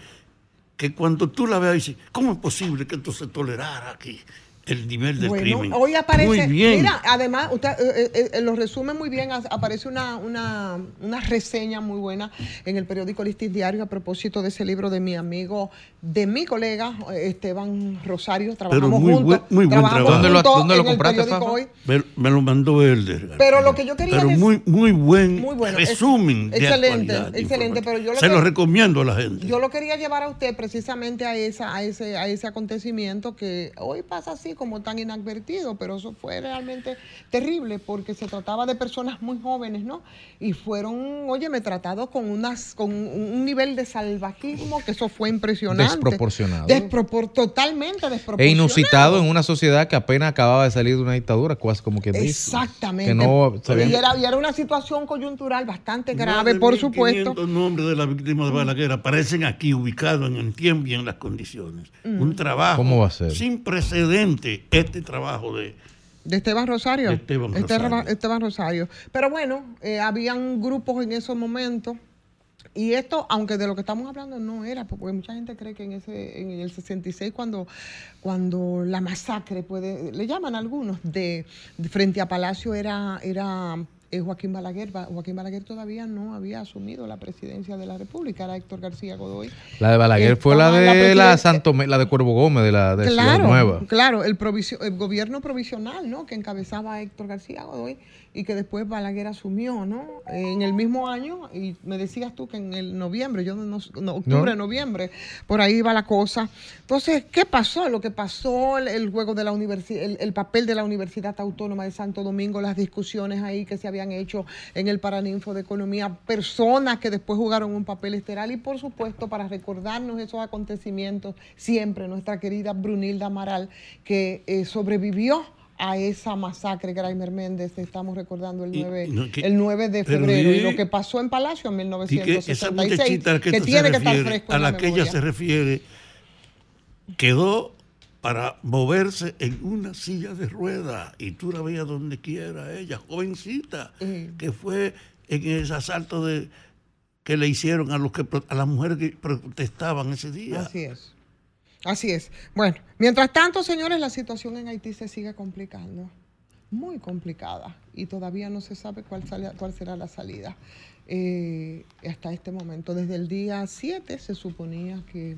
que cuando tú la veas dices, ¿cómo es posible que esto se tolerara aquí? El nivel del Bueno, crimen. hoy aparece, Muy bien. mira, además, usted eh, eh, eh, lo resume muy bien, aparece una, una, una reseña muy buena en el periódico Listis Diario a propósito de ese libro de mi amigo, de mi colega Esteban Rosario, Pero trabajamos muy juntos, buen, muy buen trabajamos trabajo. ¿Dónde lo- dónde lo compraste, hoy. Me, me lo mandó Elder. Pero lo que yo quería Pero decir- muy, muy buen Muy bueno, es- resumen de excelente, excelente, pero yo lo Se que- lo recomiendo a la gente. Yo lo quería llevar a usted precisamente a, esa, a, ese, a ese acontecimiento que hoy pasa así como tan inadvertido, pero eso fue realmente terrible porque se trataba de personas muy jóvenes, ¿no? Y fueron, oye, me tratados con, unas, con un nivel de salvajismo que eso fue impresionante. Desproporcionado. Despropor- totalmente desproporcionado. E inusitado en una sociedad que apenas acababa de salir de una dictadura, casi como dice. Exactamente. Que no y, era, y era una situación coyuntural bastante grave, por 1500 supuesto. nombres de las víctimas de Balaguer aparecen aquí ubicados en el tiempo y en las condiciones. Mm. Un trabajo ¿Cómo va a ser? sin precedente, este trabajo de De Esteban Rosario. Esteban, Rosario. Esteban Rosario. Pero bueno, eh, habían grupos en esos momentos. Y esto, aunque de lo que estamos hablando no era, porque mucha gente cree que en ese en el 66 cuando cuando la masacre puede le llaman algunos de, de frente a Palacio era era eh, Joaquín Balaguer, Ba- Joaquín Balaguer todavía no había asumido la presidencia de la República, era Héctor García Godoy. La de Balaguer fue la de la, Santo, la de Cuervo Gómez, de la de Ciudad Claro, Nueva. claro, el, provisio- el gobierno provisional, ¿no? Que encabezaba Héctor García Godoy y que después Balaguer asumió, ¿no? En el mismo año, y me decías tú que en el noviembre, yo no, no, octubre, No. noviembre, por ahí va la cosa. Entonces, ¿qué pasó? Lo que pasó, el, el juego de la universidad, el, el papel de la Universidad Autónoma de Santo Domingo, las discusiones ahí que se habían hecho en el Paraninfo de Economía, personas que después jugaron un papel estelar y por supuesto para recordarnos esos acontecimientos, siempre nuestra querida Brunilda Amaral, que eh, sobrevivió a esa masacre, Graimer Méndez, estamos recordando el Y- 9, no, que- el 9 de febrero, y lo que pasó en Palacio en Y que esa 1966, muchachita a la que, que tiene que estar refiere, fresco a la, la que ella se refiere, quedó para moverse en una silla de ruedas y tú la veías donde quiera ella, jovencita, que fue en ese asalto de que le hicieron a los que a las mujeres que protestaban ese día. Así es. Así es. Bueno, mientras tanto, señores, la situación en Haití se sigue complicando. Muy complicada. Y todavía no se sabe cuál, sale- cuál será la salida. Eh, hasta este momento. Desde el día 7 se suponía que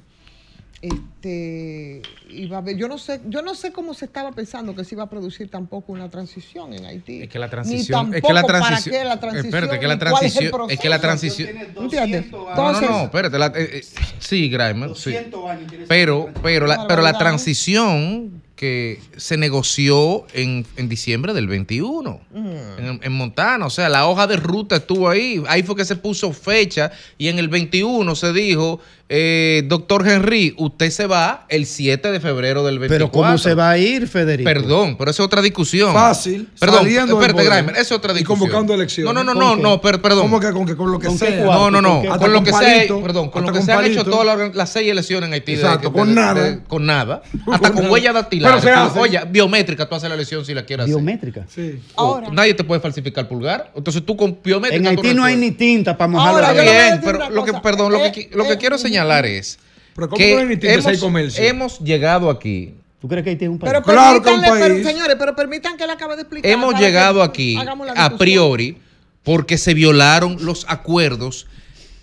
este iba a haber, yo no sé, yo no sé cómo se estaba pensando que se iba a producir tampoco una transición en Haití. Es que la Ni transición, es que la transición, para qué la transición, espérate, que la es transición, es que la transición, ¿Entiendes? no, no, Entonces, no, espérate, la- eh, eh, sí, Grimer, sí. 200 años tiene esa Pero, pero la, pero la transición que se negoció en, en diciembre del 21 en, en Montana, o sea, la hoja de ruta estuvo ahí, ahí fue que se puso fecha y en el 21 se dijo, eh, doctor Henry, usted se va el 7 de febrero del 24. Pero ¿cómo se va a ir, Federico? Perdón, pero eso es otra discusión. Fácil, Perdón, saliendo espérate, Grimer, es otra y discusión. convocando elecciones. No, no, no, ¿Con no, no, per- perdón. ¿Cómo que con, que con lo que ¿Con sea? cuarto? No, no, no. ¿Con Con lo que palito, se, perdón, con lo que se han hecho todas las, las seis elecciones en Haití. de- Exacto, de- con de- nada. de- con nada. Hasta con huella dactilar. Pero se hace. Oye, biométrica, tú haces la elección si la quieres hacer. Biométrica. Sí. ahora, Nadie te puede falsificar pulgar. Entonces tú con biométrica. En Haití no hay ni tinta para mojar la Bien, pero lo que, perdón, lo Eh, que, que eh, quiero señalar es Pero ¿cómo que hemos, comercios? hemos llegado aquí. ¿Tú crees que Haití es un país? Pero Claro que un permítanle, pero, país. señores, pero permitan que él acabe de explicar. Hemos llegado aquí a priori porque se violaron los acuerdos.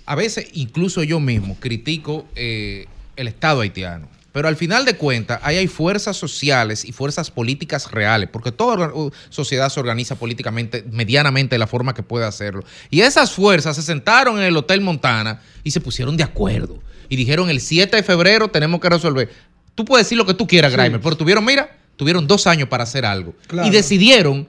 A veces, incluso yo mismo, critico eh, el Estado haitiano. Pero al final de cuentas, ahí hay fuerzas sociales y fuerzas políticas reales, porque toda sociedad se organiza políticamente, medianamente de la forma que puede hacerlo. Y esas fuerzas se sentaron en el Hotel Montana y se pusieron de acuerdo. Y dijeron, el 7 de febrero tenemos que resolver. Tú puedes decir lo que tú quieras, Sí. Grimer, pero tuvieron, mira, tuvieron dos años para hacer algo. Claro. Y decidieron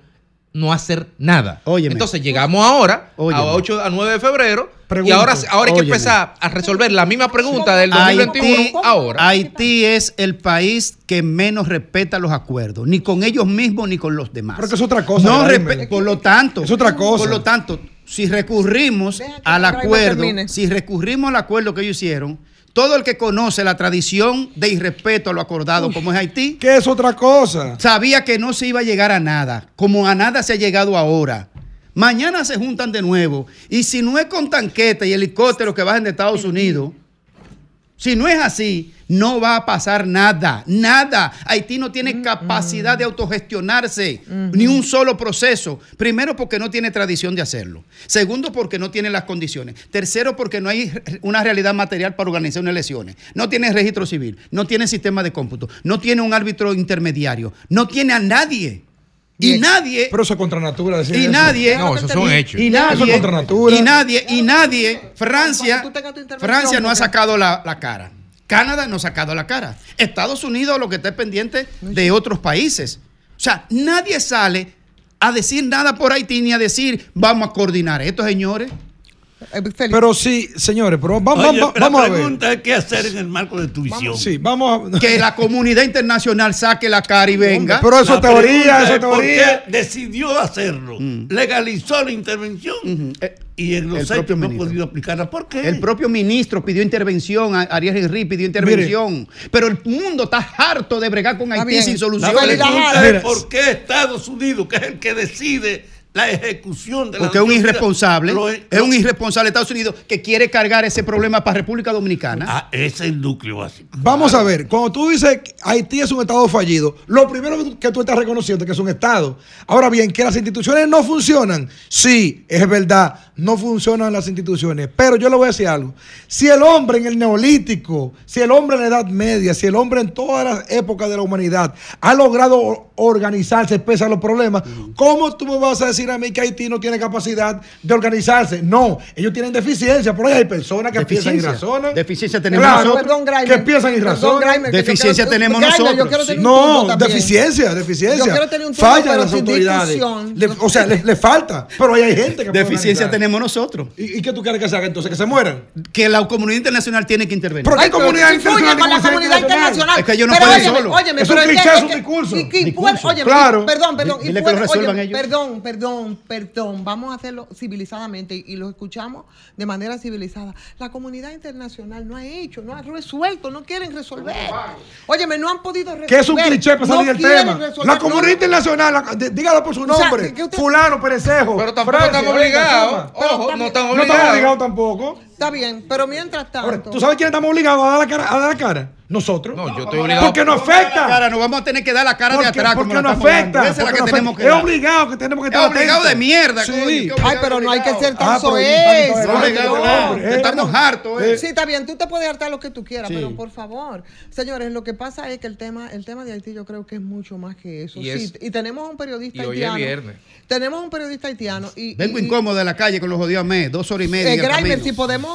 no hacer nada. Óyeme. Entonces llegamos ahora Óyeme. a 8 a 9 de febrero Pregunto. y ahora, ahora hay que Óyeme. empezar a resolver la misma pregunta del 2021 Haití, ahora. Haití es el país que menos respeta los acuerdos, ni con ellos mismos ni con los demás. Pero que es otra cosa, No por lo tanto, Es otra cosa. Por lo tanto, si recurrimos que al acuerdo, si recurrimos al acuerdo que ellos hicieron, todo el que conoce la tradición de irrespeto a lo acordado como es Haití, ¿Qué es otra cosa? sabía que no se iba a llegar a nada, como a nada se ha llegado ahora. Mañana se juntan de nuevo. Y si no es con tanquetas y helicópteros que bajen de Estados Unidos, si no es así, no va a pasar nada, nada. Haití no tiene capacidad de autogestionarse, ni un solo proceso. Primero porque no tiene tradición de hacerlo. Segundo porque no tiene las condiciones. Tercero porque no hay una realidad material para organizar unas elecciones. No tiene registro civil, no tiene sistema de cómputo, no tiene un árbitro intermediario, no tiene a nadie. Y nadie Pero eso es contra natura. decir y eso. nadie. No, esos son hechos. Y Eso es nadie. contra natura. Y nadie. Y nadie. Francia. Cuando tú tengas tu intervención, Francia no ha sacado la, la cara. Canadá no ha sacado la cara. Estados Unidos lo que está es pendiente de otros países. O sea, nadie sale a decir nada por Haití ni a decir vamos a coordinar esto, señores. Eh, Pero sí, señores, pero vamos, Oye, vamos, la vamos a ver. pregunta es qué hacer en el marco de tu visión. Sí, vamos a Que la comunidad internacional saque la cara y venga. Pero eso La es teoría, eso es es ¿Por teoría. qué decidió hacerlo? Legalizó la intervención. Eh, y en los el no ha ministro. podido aplicarla. ¿Por qué? El propio ministro pidió intervención, Ariel Henry pidió intervención, pero el mundo está harto de bregar con Haití sin La soluciones. Felicidades. pregunta es por qué Estados Unidos, que es el que decide la ejecución de la Porque es un irresponsable, lo- es lo- un irresponsable de Estados Unidos que quiere cargar ese problema para República Dominicana. Ah, ese es el núcleo básico. Vamos a ver, cuando tú dices que Haití es un Estado fallido, lo primero que tú estás reconociendo es que es un Estado. Ahora bien, que las instituciones no funcionan, sí, es verdad, no funcionan las instituciones. Pero yo le voy a decir algo. Si el hombre en el neolítico, si el hombre en la Edad Media, si el hombre en todas las épocas de la humanidad ha logrado organizarse pese a los problemas, ¿cómo tú me vas a decir a mí que Haití no tiene capacidad de organizarse? No, ellos tienen deficiencia. Por ahí hay personas que piensan y razonan. Deficiencia tenemos Claro, nosotros. Perdón, Grimer. que piensan y Perdón, razonan. Yo Deficiencia quiero- tenemos Grimer, nosotros. yo tener No, deficiencia, deficiencia. Yo quiero tener un turno, pero las autoridades. Le- o sea, le, le falta. Pero ahí hay gente que Deficiencia tenemos nosotros. ¿Y, y qué tú quieres que se haga entonces? ¿Que se mueran? Que la comunidad internacional tiene que intervenir. Ay, ¿qué comunidad internacional? con la ¿Cómo se comunidad internacional? internacional. Es que ellos no óyeme, solo. Es un cliché, es un discurso. óyeme, claro. Perdón, perdón. ellos. Perdón, perdón, perdón. Vamos a hacerlo civilizadamente y lo escuchamos de manera civilizada. La comunidad internacional no ha hecho, no ha resuelto, no quieren resolver. Óyeme, no han podido resolver. Que es un cliché para salir no del tema. resolver, La no, comunidad no. internacional, la- dígalo por su O sea, nombre. usted- Fulano, Perecejo. Pero tampoco Francia, obligados. Ojo, también- no estamos No estamos obligados. obligados tampoco. Está bien, pero mientras tanto. Ahora, ¿tú sabes quién estamos obligados a dar la cara? A dar la cara? Nosotros. No, yo estoy obligado. Porque nos afecta. Cara, nos vamos a tener que dar la cara de Porque, atrás. porque nos afecta. es la porque que nos tenemos afecta. que es dar. obligado que tenemos que Es estar obligado de mierda, Sí. coño, Ay, pero no hay que ser tan Ah, soez. eh. Estamos hartos, eh. Sí, está bien, tú te puedes hartar lo que tú quieras, Sí. pero por favor, señores, lo que pasa es que el tema, el tema de Haití yo creo que es mucho más que eso. Y Sí, es- y tenemos un periodista y hoy es haitiano. viernes. Tenemos un periodista haitiano y Vengo y- incómodo de la calle con los jodidos mes, dos horas y media. eh, si podemos,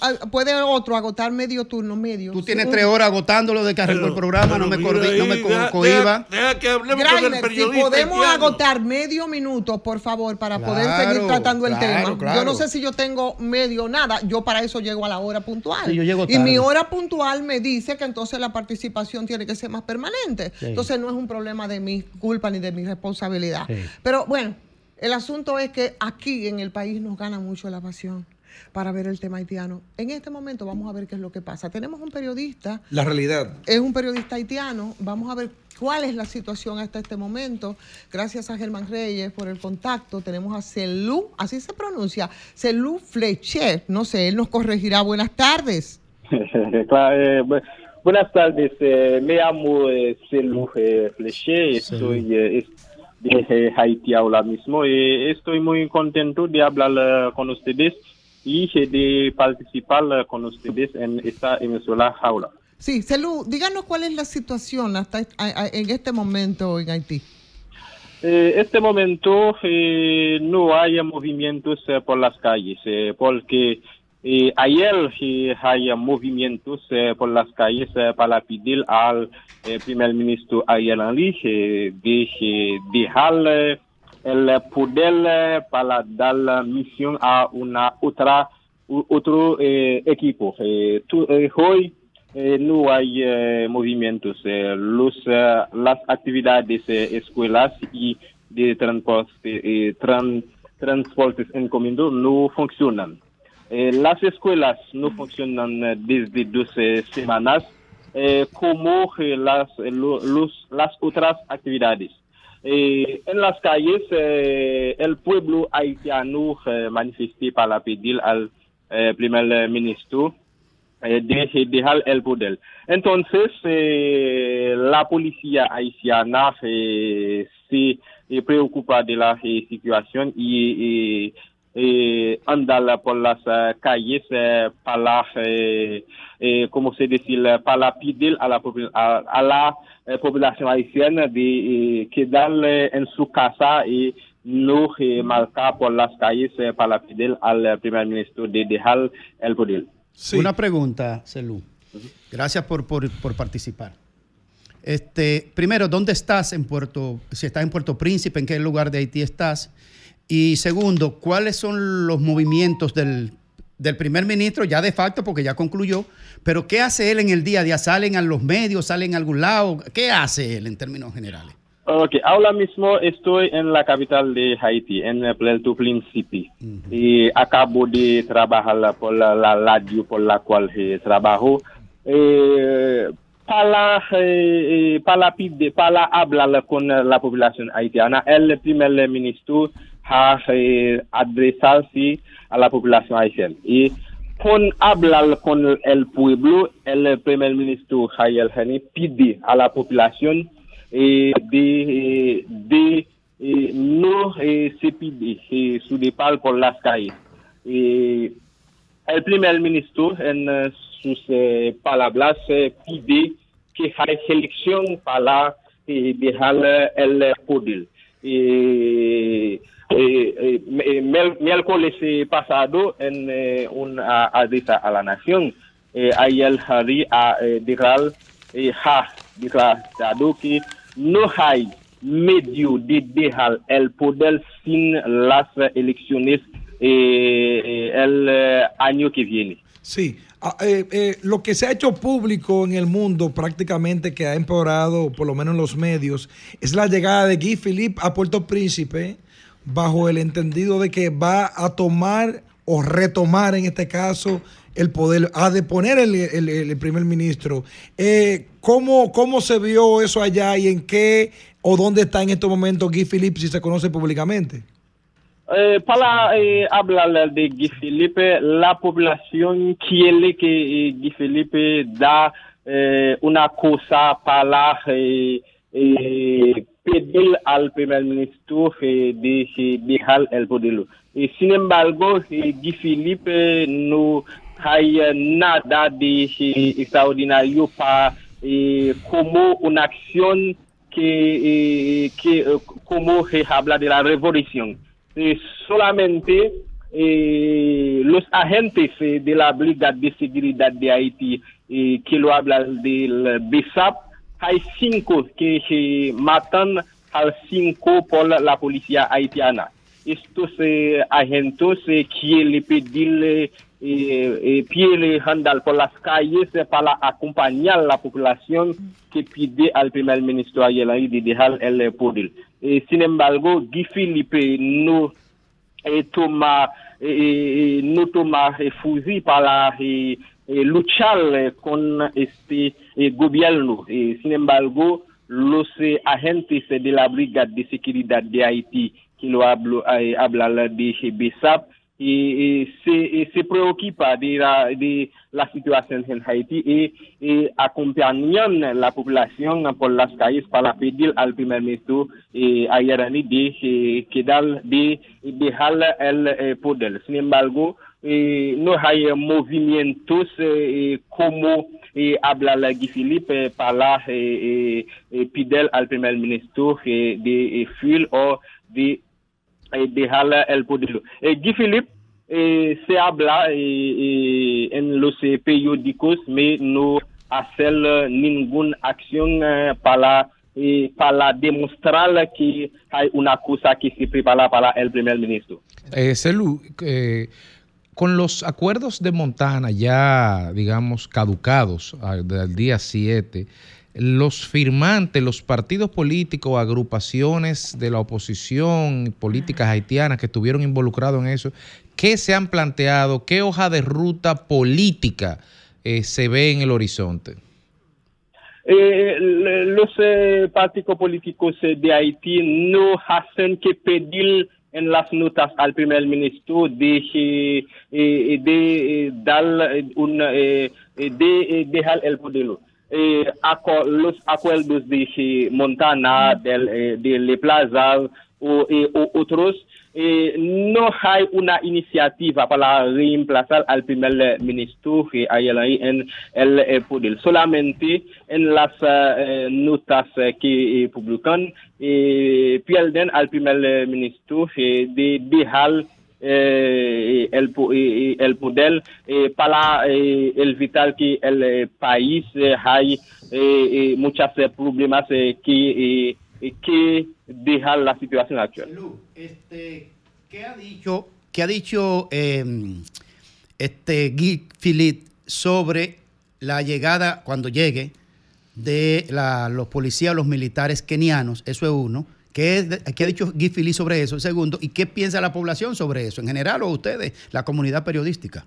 ah, puede otro agotar medio turno, medio. Tú tienes tres horas agotándolo de que arrancó el programa, no me, cordi- no me co- deja- cohiba. Deja, deja que hablemos con el si podemos haitiano. agotar medio minuto, por favor, para poder seguir tratando el claro, tema. claro. Yo no sé si yo tengo medio o nada, yo para eso llego a la hora puntual. Sí, yo llego y mi hora puntual me dice que entonces la participación tiene que ser más permanente. Sí. Entonces no es un problema de mi culpa ni de mi responsabilidad. Sí. Pero bueno, el asunto es que aquí en el país nos gana mucho la pasión para ver el tema haitiano. En este momento vamos a ver qué es lo que pasa. Tenemos un periodista La realidad. es un periodista haitiano. Vamos a ver cuál es la situación hasta este momento. Gracias a Germán Reyes por el contacto. Tenemos a Celú, así se pronuncia, Celú Flechet. No sé, él nos corregirá. Buenas tardes. Claro, eh, bu- buenas tardes, eh, me llamo eh, Celu eh, Fleche, estoy es- de Haití ahora mismo y estoy muy contento de hablar con ustedes y de participar eh, con ustedes en esta emisora ahora. Sí, Celu, díganos cuál es la situación hasta en este momento en Haití. Eh, este momento eh, no hay movimientos eh, por las calles, porque ayer hay movimientos por las calles para pedir al primer ministro Ariel Henry de dejar el poder eh, para dar la misión a una otra otro eh, equipo. Eh, eh, hoy no hay movimientos. los, las actividades escuelas y de transporte, tran- transportes en comando no funcionan. Las escuelas no funcionan eh, desde dos semanas, como las, los- las otras actividades. Eh, en las calles, eh, el pueblo haitiano eh, manifesté para pedir al eh, primer ministro eh, de dejar el poder. Entonces, la policía haitiana se preocupa de la situación y eh, eh, anda por las eh, calles eh, para, eh, eh, ¿cómo se dice? Para pedir a la, popu- a, a la eh, población haitiana de eh, quedarle en su casa y no eh, marcar por las calles eh, para pedir al primer ministro de dejar el poder. Una pregunta, Celú. Gracias por, por- por participar. Este, primero, ¿dónde estás en Puerto, si estás en Puerto Príncipe, en qué lugar de Haití estás? Y segundo, ¿cuáles son los movimientos del, del primer ministro ya de facto, porque ya concluyó, pero qué hace él en el día a día? ¿Salen a los medios, salen a algún lado? ¿Qué hace él en términos generales? Ok, ahora mismo estoy en la capital de Haití, en eh, Puerto Príncipe. Y acabo de trabajar por la, radio por la cual eh, trabajo. Eh, para, eh, para hablar con la población haitiana, el primer ministro ha eh, adresarse a la población haitiana. Y con hablar con el pueblo, el primer ministro Hayel Henry pide a la población eh, de, eh, de eh, no eh, se pide eh, su départ por las calles. Eh, el primer ministro en eh, sus eh, palabras eh, pide que haya elección para eh, dejar eh, el poder. Eh, eh, eh, mi- miércoles eh, pasado en eh, una a la nación, eh, Ariel Henry ha eh, declarado, eh, ha declarado que no hay medio de dejar el poder sin las elecciones eh, eh, el eh, año que viene. Sí, ah, eh, eh, lo que se ha hecho público en el mundo prácticamente que ha empeorado, por lo menos en los medios, es la llegada de Guy Philippe a Puerto Príncipe bajo el entendido de que va a tomar o retomar en este caso el poder, a deponer el, el- el primer ministro. Eh, ¿cómo, ¿Cómo se vio eso allá y en qué o dónde está en estos momentos Guy Philippe si se conoce públicamente? Eh, para eh, hablar de Guy Felipe, la población quiere que eh, Guy Felipe da eh, una cosa para eh, eh, pedir al primer ministro eh, de eh, dejar el poder. Y sin embargo, eh, Guy Felipe no hay eh, nada de eh, extraordinario para eh, como una acción que, eh, que eh, como se habla de la revolución eh, solamente eh, los agentes eh, de la Brigada de Seguridad de Haití eh, que lo hablan del BISAP, Hay-Cinco, que matan al cinco por la policía haitiana. Estos eh, agentes eh, que le pedil eh, pie handal por las calles para acompañar la población que pide al primer ministro Ariel Henry de dejar el poder. sin embargo, Guy Philippe no e toma no toma fusil para eh, eh, luchar eh, con este eh, gobierno. Eh, sin embargo, los eh, agentes de la Brigada de Seguridad de Haití, que lo hablo, eh, hablan de BESAP, y, y se, y se preocupa de la, de la situación en Haití y, y acompañan la población por las calles para pedir al primer ministro eh, Ayarani de eh, quedar de dejar el eh, poder. Sin embargo, eh, no hay movimientos como eh, habla la eh, para pedir al primer ministro de fuir o de dejar el poder. Guy Philippe se habla en los periódicos, mais no hacer ninguna acción para eh, para demostrar que hay una cosa que se prepara para el primer ministro. Eh, Celu, eh, con los acuerdos de Montana ya, digamos, caducados al, del día 7, los firmantes, los partidos políticos, agrupaciones de la oposición, políticas haitianas que estuvieron involucrados en eso, ¿qué se han planteado? ¿Qué hoja de ruta política eh, se ve en el horizonte? Eh, los eh, partidos políticos de Haití no hacen que pedir en las notas al primer ministro de, eh, eh, de eh, dar eh, un, eh, eh, de eh, dejar el poder. Eh, aco- los acuerdos de eh, Montana, del, eh, de Le Plaza o, eh, o otros, eh, no hay una iniciativa para reemplazar al primer ministro eh, Ariel Henry en el eh, poder. Solamente en las eh, notas eh, que eh, publican, eh, pierden al primer ministro eh, de dejar eh, el, eh, el poder eh, para eh, evitar que el país hay eh, problemas que, que dejar la situación actual. ¿Qué ha dicho, qué ha dicho eh, este Guy Philippe sobre la llegada, cuando llegue, de los policías, los militares kenianos? Eso es uno. ¿Qué, qué ha dicho Guy Philippe sobre eso? Segundo, ¿y qué piensa la población sobre eso? En general, o ustedes, la comunidad periodística.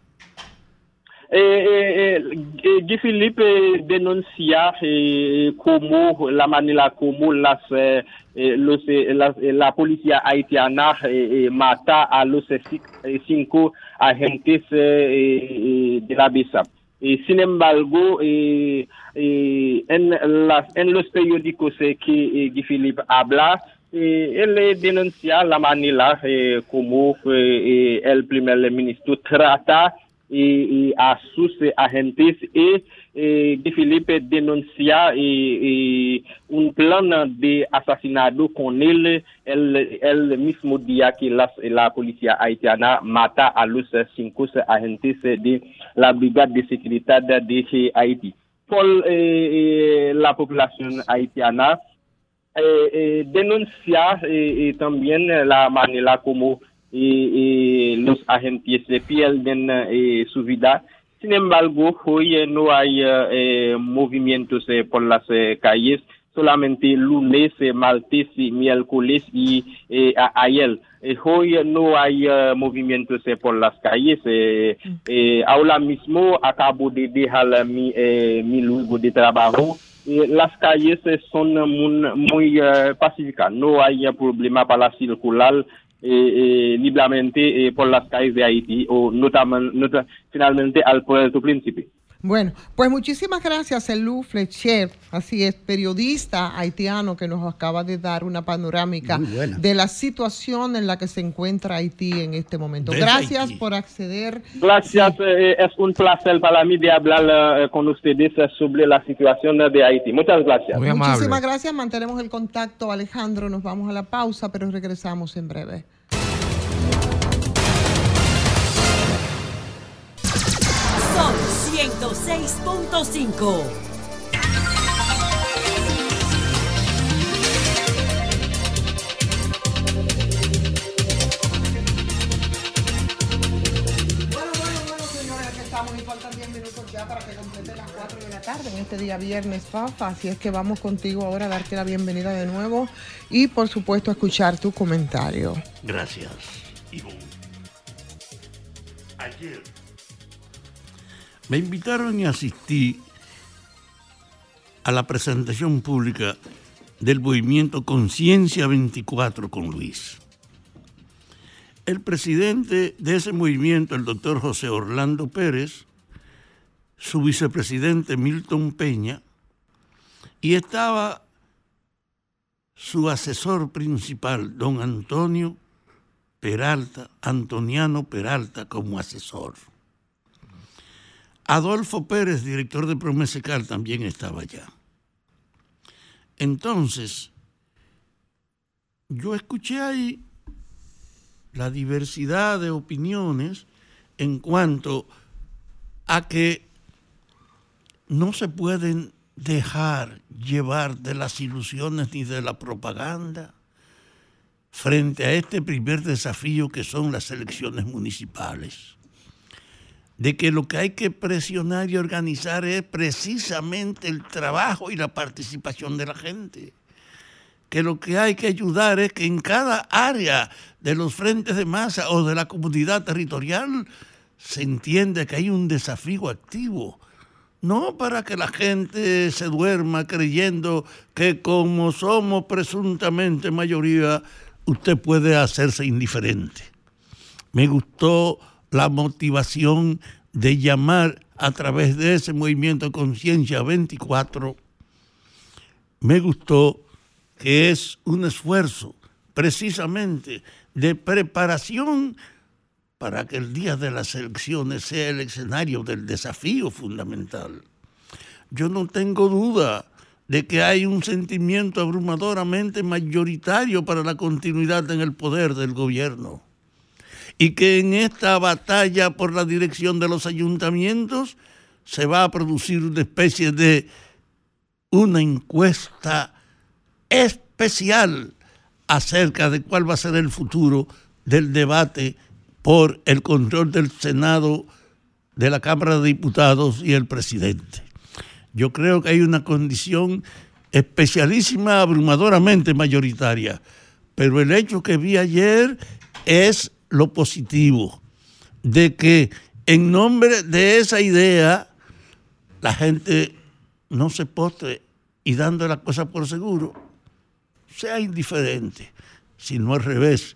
Eh, eh, eh, Guy Philippe eh, denuncia eh, como la manera como las, eh, eh, los, eh, las- eh, la policía haitiana eh, eh, mata a los eh, ci- eh, cinco agentes eh, eh, de la BISAP. Y sin embargo, eh, eh, en, las, en los periódicos eh, que eh, Guy Philippe habla, eh, él eh, denuncia la manera eh, como eh, eh, el primer ministro trata y, y a sus eh, agentes y eh, Guy Philippe denuncia eh, eh, un plan de asesinato con él el, el mismo día que las- la policía haitiana mata a los eh, cinco agentes de la Brigade de Seguridad de eh, Haití. Por eh, eh, la población haitiana, eh, eh, denuncia eh, eh, también eh, la manera como eh, eh, los agentes se pierden eh, su vida. Sin embargo, hoy eh, no hay eh, eh, movimientos eh, por las eh, calles, solamente lunes, eh, martes y miércoles y eh, a- ayer. Eh, hoy eh, no hay eh, movimientos eh, por las calles. eh, eh, ahora mismo acabo de dejar mi, eh, mi lugar de trabajo. Eh, las calles eh, son muy, muy eh, pacíficas, no hay eh, problema para circular E, e, libramente e, por las calles de Haití o notamente al poder de su príncipe. Bueno, pues muchísimas gracias, Elú Fletcher, así es, periodista haitiano que nos acaba de dar una panorámica de la situación en la que se encuentra Haití en este momento. Desde Gracias Haití. por acceder. Gracias, eh, es un placer para mí de hablar eh, con ustedes sobre la situación de Haití. Muchas gracias. Muchísimas gracias, mantenemos el contacto, Alejandro, nos vamos a la pausa, pero regresamos en breve. 6.5 Bueno, bueno, bueno, señores, aquí estamos. Y faltan 10 minutos ya para que compren las 4 de la tarde en este día viernes. Fafa, así es que vamos contigo ahora a darte la bienvenida de nuevo y, por supuesto, a escuchar tu comentario. Gracias, Ivonne. Ayer me invitaron y asistí a la presentación pública del movimiento Conciencia 24 con Luis. el presidente de ese movimiento, el doctor José Orlando Pérez, su vicepresidente Milton Peña, y estaba su asesor principal, don Antonio Peralta, Antoniano Peralta como asesor. Adolfo Pérez, director de Promesecal, también estaba allá. Entonces, yo escuché ahí la diversidad de opiniones en cuanto a que no se pueden dejar llevar de las ilusiones ni de la propaganda frente a este primer desafío que son las elecciones municipales. De que lo que hay que presionar y organizar es precisamente el trabajo y la participación de la gente. Que lo que hay que ayudar es que en cada área de los frentes de masa o de la comunidad territorial se entienda que hay un desafío activo no para que la gente se duerma creyendo que como somos presuntamente mayoría, usted puede hacerse indiferente. Me gustó la motivación de llamar a través de ese movimiento Conciencia 24. Me gustó que es un esfuerzo precisamente de preparación para que el día de las elecciones sea el escenario del desafío fundamental. Yo no tengo duda de que hay un sentimiento abrumadoramente mayoritario para la continuidad en el poder del gobierno y que en esta batalla por la dirección de los ayuntamientos se va a producir una especie de una encuesta especial acerca de cuál va a ser el futuro del debate por el control del Senado, de la Cámara de Diputados y el presidente. Yo creo que hay una condición especialísima, abrumadoramente mayoritaria, pero el hecho que vi ayer es lo positivo, de que en nombre de esa idea la gente no se postre y dando la cosa por seguro, sea indiferente, sino al revés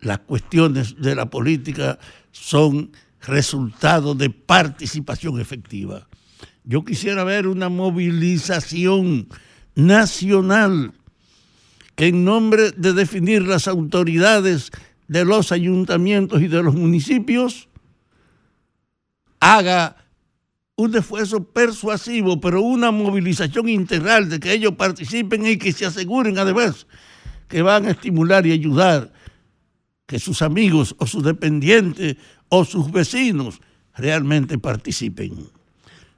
las cuestiones de la política son resultado de participación efectiva. Yo quisiera ver una movilización nacional que en nombre de definir las autoridades de los ayuntamientos y de los municipios haga un esfuerzo persuasivo, pero una movilización integral de que ellos participen y que se aseguren además que van a estimular y ayudar que sus amigos o sus dependientes o sus vecinos realmente participen.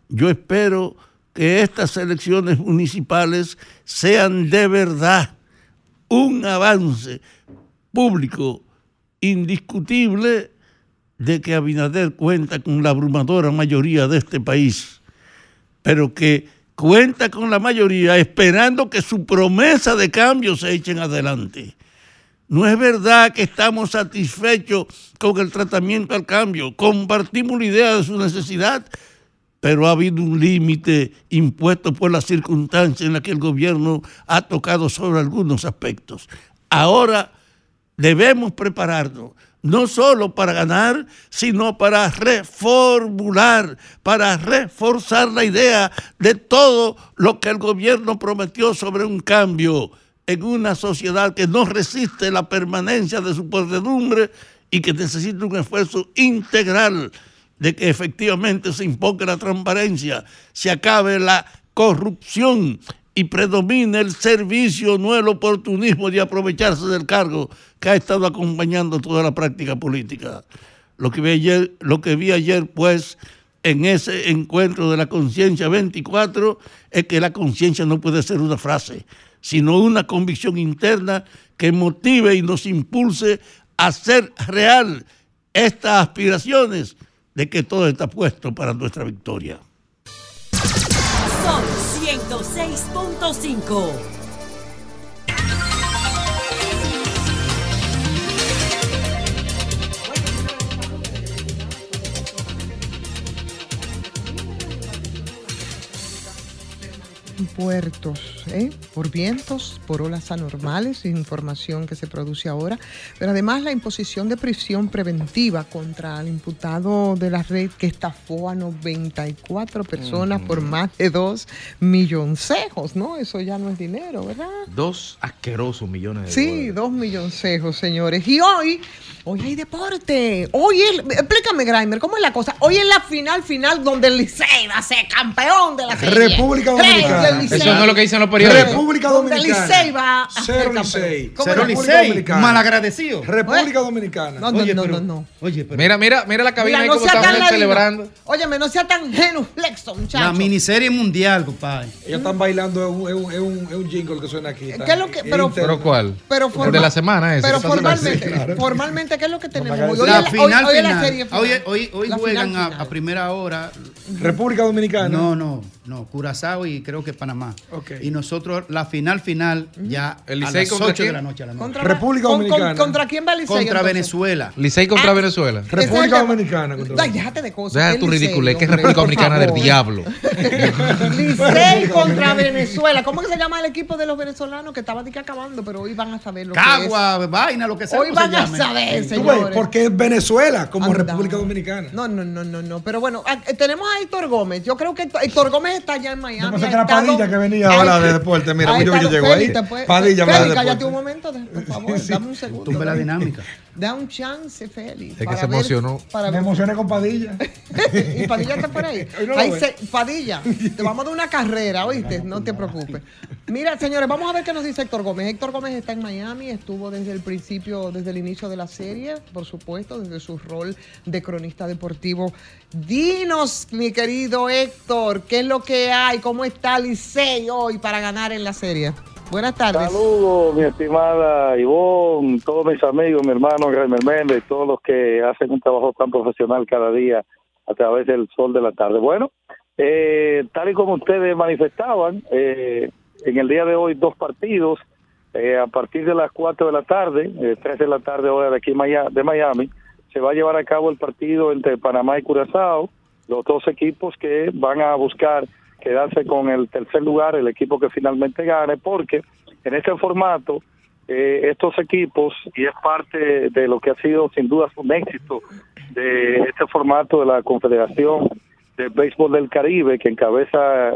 Yo espero que estas elecciones municipales sean de verdad un avance público indiscutible de que Abinader cuenta con la abrumadora mayoría de este país, pero que cuenta con la mayoría esperando que su promesa de cambio se echen adelante. No es verdad que estamos satisfechos con el tratamiento al cambio. Compartimos la idea de su necesidad, pero ha habido un límite impuesto por las circunstancias en las que el gobierno ha tocado sobre algunos aspectos. Ahora debemos prepararnos no solo para ganar, sino para reformular, para reforzar la idea de todo lo que el gobierno prometió sobre un cambio en una sociedad que no resiste la permanencia de su podredumbre y que necesita un esfuerzo integral de que efectivamente se imponga la transparencia, se acabe la corrupción y predomine el servicio, no el oportunismo de aprovecharse del cargo que ha estado acompañando toda la práctica política. Lo que vi ayer, lo que vi ayer pues, en ese encuentro de la conciencia 24 es que la conciencia no puede ser una frase, sino una convicción interna que motive y nos impulse a hacer real estas aspiraciones de que todo está puesto para nuestra victoria. 106.5. puertos, ¿eh? por vientos, por olas anormales, información que se produce ahora, pero además la imposición de prisión preventiva contra el imputado de la red que estafó a 94 personas por más de 2 milloncejos, ¿no? Eso ya no es dinero, ¿verdad? Dos asquerosos millones de Sí, dos milloncejos, señores. Y hoy, hoy hay deporte. Hoy es, explícame, Grimer, ¿cómo es la cosa? Hoy es la final final donde el Licey va a ser campeón de la serie. República Dominicana. Del Licey. Eso no es lo que dicen los periódicos. República Donde el Dominicana. Licey va Cero. Licey. ¿Cómo Cero? Licey. Dominicana. Malagradecido. República Dominicana. No, no, Oye, no, pero- no, no. Oye, pero Mira, mira, mira la cabina Mira, ahí no como sea tan están celebrando. Óyeme, no sea tan genuflexo, muchacho. la miniserie mundial, compadre. Ellos están bailando, es un, es un, es un, es un jingle que suena aquí. ¿Qué es lo que- pero- ¿Pero cuál? Pero formal- de la semana ese. Pero formalmente, formalmente, ¿qué es lo que tenemos hoy? La es la- final hoy- hoy es la final. serie final. Hoy, hoy, hoy La juegan final a, final. a primera hora. República Dominicana. No, no, no. Curazao y creo que Panamá. Ok. Y nosotros, la final final, ya ¿El a las contra 8 de la noche a la noche. Contra, República con- con- Dominicana. ¿Contra quién va el Licey? Contra entonces? Venezuela. Licey contra Venezuela. República es Dominicana. contra- Ay, déjate de cosas. Deja el tu ridiculez, que es República Dominicana del diablo. Licey contra Venezuela. ¿Cómo que se llama el equipo de los venezolanos que estaba de que acabando? Pero hoy van a saber lo que Cagua, vaina, lo que es. sea. Hoy se van a saber, Tú ves, señores. porque es Venezuela como. República Dominicana. No, no, no, no, no. Pero bueno, ah, tenemos a Héctor Gómez. Yo creo que Héctor- Gómez está allá en Miami. Yo Padilla que venía ahora de deporte. Mira, yo, yo llego ahí. Puede- Padilla Félix, cállate un momento, por favor. Dame un segundo. Tumbe la dinámica. Da un chance, Félix. Es que para se ver- emocionó. Para Me ver- emocioné con Padilla. y Padilla está por ahí. No Ahí se- Padilla, te vamos a dar una carrera, ¿oíste? No te preocupes. Mira, señores, vamos a ver qué nos dice Héctor Gómez. Héctor Gómez está en Miami, estuvo desde el principio, desde el inicio de la serie, por supuesto, desde su rol de cronista deportivo. Dinos, mi querido Héctor, ¿qué es lo que hay? ¿Cómo está Licey hoy para ganar en la serie? Buenas tardes. Saludos, mi estimada Ivonne, todos mis amigos, mi hermano Graeme Méndez, todos los que hacen un trabajo tan profesional cada día a través del sol de la tarde. Bueno, eh, tal y como ustedes manifestaban, eh, en el día de hoy dos partidos, eh, a partir de las 4 de la tarde, eh, 3 de la tarde hora de aquí de Miami, se va a llevar a cabo el partido entre Panamá y Curazao, los dos equipos que van a buscar quedarse con el tercer lugar, el equipo que finalmente gane, porque en este formato eh, estos equipos, y es parte de lo que ha sido sin duda un éxito de este formato de la Confederación de Béisbol del Caribe, que encabeza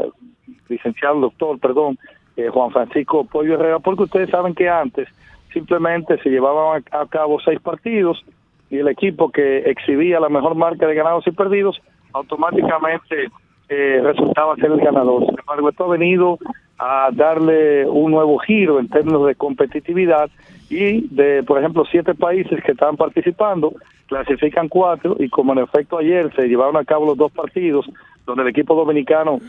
licenciado doctor, perdón, eh, Juan Francisco Pollo Herrera, porque ustedes saben que antes simplemente se llevaban a cabo seis partidos y el equipo que exhibía la mejor marca de ganados y perdidos automáticamente eh, resultaba ser el ganador. Sin embargo, esto ha venido a darle un nuevo giro en términos de competitividad y de, por ejemplo, siete países que estaban participando, clasifican cuatro y como en efecto ayer se llevaron a cabo los dos partidos donde el equipo dominicano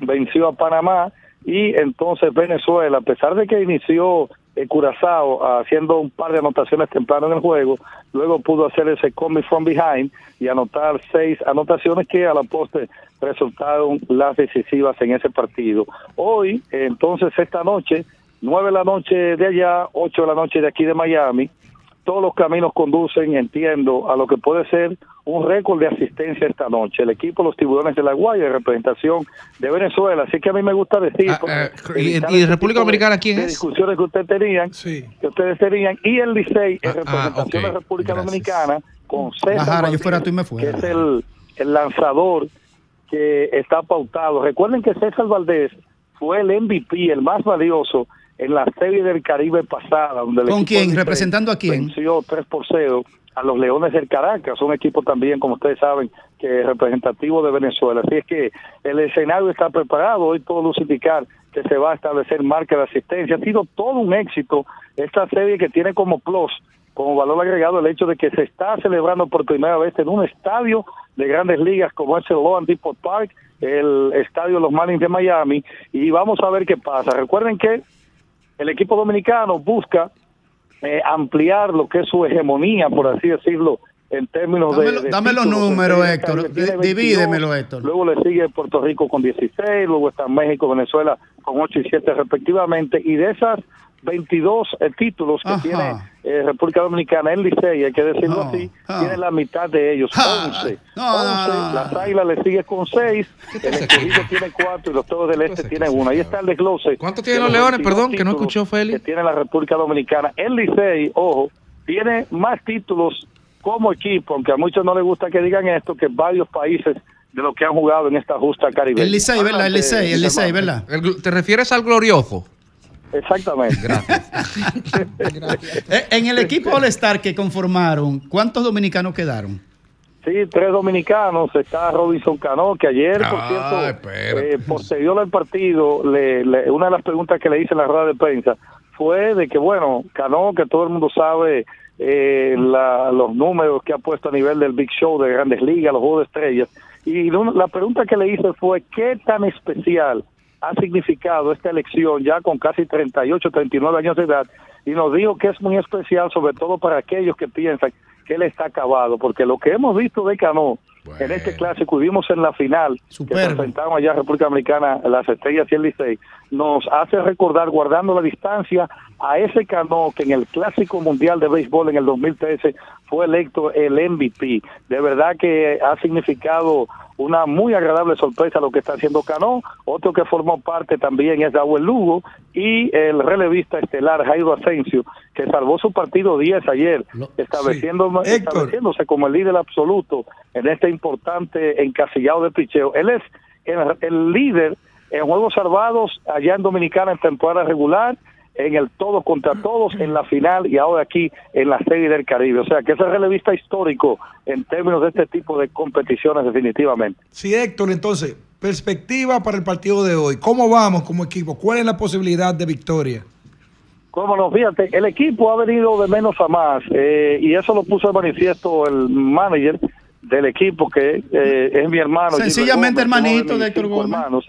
venció a Panamá y entonces Venezuela, a pesar de que inició eh, Curazao haciendo un par de anotaciones temprano en el juego, luego pudo hacer ese coming from behind y anotar seis anotaciones que a la postre resultaron las decisivas en ese partido. Hoy, entonces esta noche, nueve de la noche de allá, ocho de la noche de aquí de Miami, todos los caminos conducen, entiendo, a lo que puede ser un récord de asistencia esta noche. El equipo Los Tiburones de la Guaya, de representación de Venezuela. Así que a mí me gusta decir... Ah, eh, ¿y- y ese República Dominicana quién de es? discusiones que ustedes tenían, que ustedes tenían, y el Licey en Ah, representación de República Gracias. Dominicana con César Bajara, yo fuera tú y me que fuera. es el, el lanzador que está pautado. Recuerden que César Valdés fue el MVP, el más valioso en la serie del Caribe pasada. Donde el ¿Con quién? ¿Representando a quién? Venció 3 por 0 a los Leones del Caracas, un equipo también, como ustedes saben, que es representativo de Venezuela. Así es que el escenario está preparado, hoy todo luce indicar que se va a establecer marca de asistencia. Ha sido todo un éxito esta serie que tiene como plus, como valor agregado, el hecho de que se está celebrando por primera vez en un estadio de grandes ligas como es el Loan Depot Park, el estadio de los Marlins de Miami, y vamos a ver qué pasa. Recuerden que el equipo dominicano busca eh, ampliar lo que es su hegemonía, por así decirlo, en términos Dámelo- de, de dame los números, Héctor. tiene Di- 22, divídemelo, Héctor. Luego le sigue Puerto Rico con 16, luego está México, Venezuela con 8 y 7 respectivamente. Y de esas 22 eh, títulos que Ajá. tiene eh, República Dominicana, el Licey, hay que decirlo No, así, ah. tiene la mitad de ellos, Ah, 11. no, no, 11, no. Las Águilas le sigue con 6, el Escogido tiene 4 y los Toros del Este tienen 1. Ahí está el desglose. ¿Cuánto tienen de los Leones? 22 Perdón, que no escuchó Félix. Que tiene la República Dominicana. El Licey, ojo, tiene más títulos como equipo, aunque a muchos no les gusta que digan esto, que varios países de los que han jugado en esta justa caribe. El Licey, ¿verdad? El Licey, el Licey, ¿verdad? ¿Te refieres al glorioso? Exactamente. Eh, En el equipo All-Star que conformaron, ¿cuántos dominicanos quedaron? Sí, tres dominicanos. Está Robinson Cano, que ayer, por Ah, cierto, eh, posterior al partido, le- le- una de las preguntas que le hice en la rueda de prensa fue de que, bueno, Cano, que todo el mundo sabe eh, la- los números que ha puesto a nivel del Big Show de Grandes Ligas, los Juegos de Estrellas. Y la pregunta que le hice fue, ¿qué tan especial ha significado esta elección ya con casi 38, 39 años de edad? Y nos dijo que es muy especial, sobre todo para aquellos que piensan que él está acabado, porque lo que hemos visto de Cano en este clásico vimos en la final que Superbo. enfrentaron allá República Dominicana las Estrellas y el Licey, nos hace recordar, guardando la distancia, a ese Cano que en el Clásico Mundial de Béisbol en el 2013 fue electo el MVP. De verdad que ha significado una muy agradable sorpresa lo que está haciendo Cano. Otro que formó parte también es Dauel Lugo y el relevista estelar Jairo Asensio, salvó su partido 10 ayer, estableciendo, estableciéndose como el líder absoluto en este importante encasillado de picheo. Él es el, el líder en juegos salvados allá en Dominicana en temporada regular, en el todos contra todos, en la final y ahora aquí en la serie del Caribe. O sea que es el relevista histórico en términos de este tipo de competiciones definitivamente. Sí, Héctor, entonces, perspectiva para el partido de hoy. ¿Cómo vamos como equipo? ¿Cuál es la posibilidad de victoria? Cómo no, fíjate, el equipo ha venido de menos a más eh, y eso lo puso de manifiesto el manager del equipo que eh, es mi hermano. Sencillamente Gómez, hermanito de Héctor Gómez. hermanos.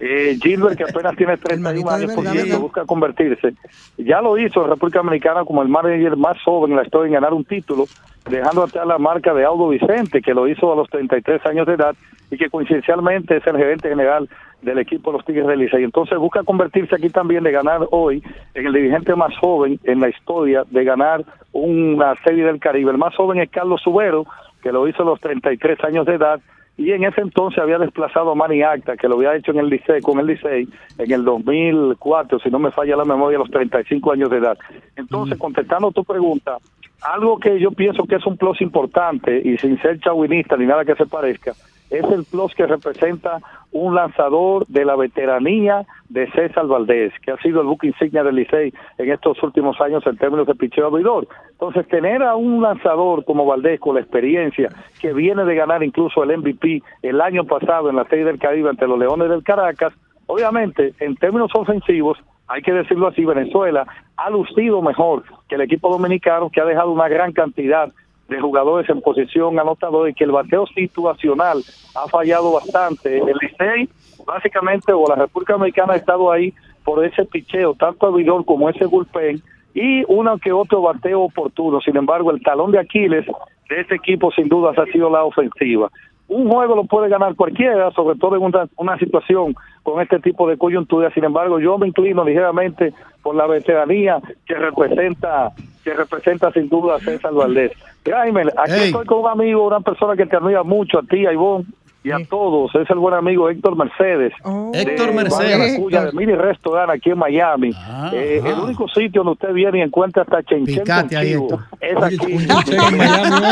Eh, Gilbert, que apenas tiene 31 años, por cierto, busca convertirse. Ya lo hizo en República Dominicana como el manager más joven en la historia en ganar un título, dejando atrás la marca de Audo Vicente, que lo hizo a los 33 años de edad y que coincidencialmente es el gerente general del equipo de los Tigres del Licey. Entonces busca convertirse aquí también de ganar hoy en el dirigente más joven en la historia de ganar una serie del Caribe. El más joven es Carlos Subero, que lo hizo a los 33 años de edad y en ese entonces había desplazado a Manny Acta, que lo había hecho en el Licey, con el Licey en el 2004, si no me falla la memoria, a los 35 años de edad. Entonces, contestando tu pregunta, algo que yo pienso que es un plus importante y sin ser chauvinista ni nada que se parezca, es el plus que representa un lanzador de la veteranía de César Valdés, que ha sido el buque insignia del Licey en estos últimos años en términos de picheo abridor. Entonces, tener a un lanzador como Valdés con la experiencia que viene de ganar incluso el MVP el año pasado en la Serie del Caribe ante los Leones del Caracas, obviamente, en términos ofensivos, hay que decirlo así, Venezuela ha lucido mejor que el equipo dominicano, que ha dejado una gran cantidad de jugadores en posición anotadora y que el bateo situacional ha fallado bastante. El Licey, básicamente, o la República Dominicana ha estado ahí por ese picheo, tanto abridor como ese bullpen, y uno que otro bateo oportuno. Sin embargo, el talón de Aquiles de este equipo, sin dudas, ha sido la ofensiva. Un juego lo puede ganar cualquiera, sobre todo en una, una situación con este tipo de coyuntura. Sin embargo, yo me inclino ligeramente por la veteranía que representa que representa sin duda a César Valdés. Jaime, aquí Hey. estoy con un amigo, una persona que te admira mucho, a ti, a Ivonne, y a todos. Es el buen amigo Héctor Mercedes. Héctor de Mercedes. Barrio La Cuya, de Mini Restaurant aquí en Miami. Eh, el único sitio donde usted viene y encuentra hasta Chenchen Picate ahí, es aquí.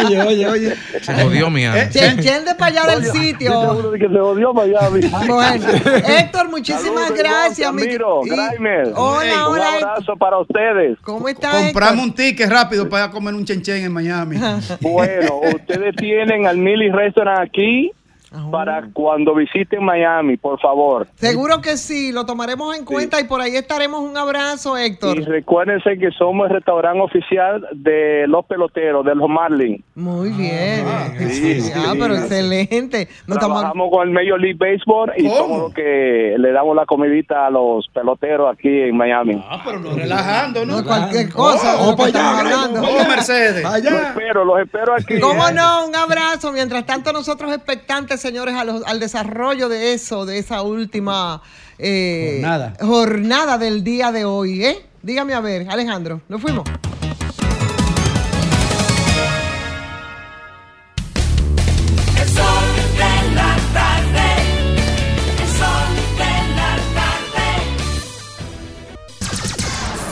oye, oye, oye. Se jodió mi Eh, Chen Chen de para allá del sitio. que se jodió Miami. Bueno, Héctor, muchísimas Saludos, gracias. mi- y- Grimer. Hola, Un hola. abrazo para ustedes. ¿Cómo está Compramos un ticket rápido para comer un chenchen en Miami. Bueno, ustedes tienen al Mili Restaurant aquí para cuando visiten Miami, por favor. Seguro que sí, lo tomaremos en cuenta y por ahí estaremos. Un abrazo, Héctor. Y recuérdense que somos el restaurante oficial de los peloteros, de los Marlins. Muy bien. Sí, Ah, sí. pero excelente. No estamos- Trabajamos con el Major League Baseball y somos los que le damos la comidita a los peloteros aquí en Miami. Ah, pero no relajando, ¿no? cualquier cosa. lo que estamos hablando. Vamos, Mercedes. Los espero, los espero aquí. ¿Cómo no? Un abrazo. Mientras tanto, nosotros expectantes, señores, a los, al desarrollo de eso, de esa última eh, jornada. del día de hoy. ¿eh? Dígame a ver, Alejandro, ¿nos fuimos?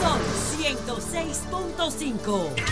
Son 106.5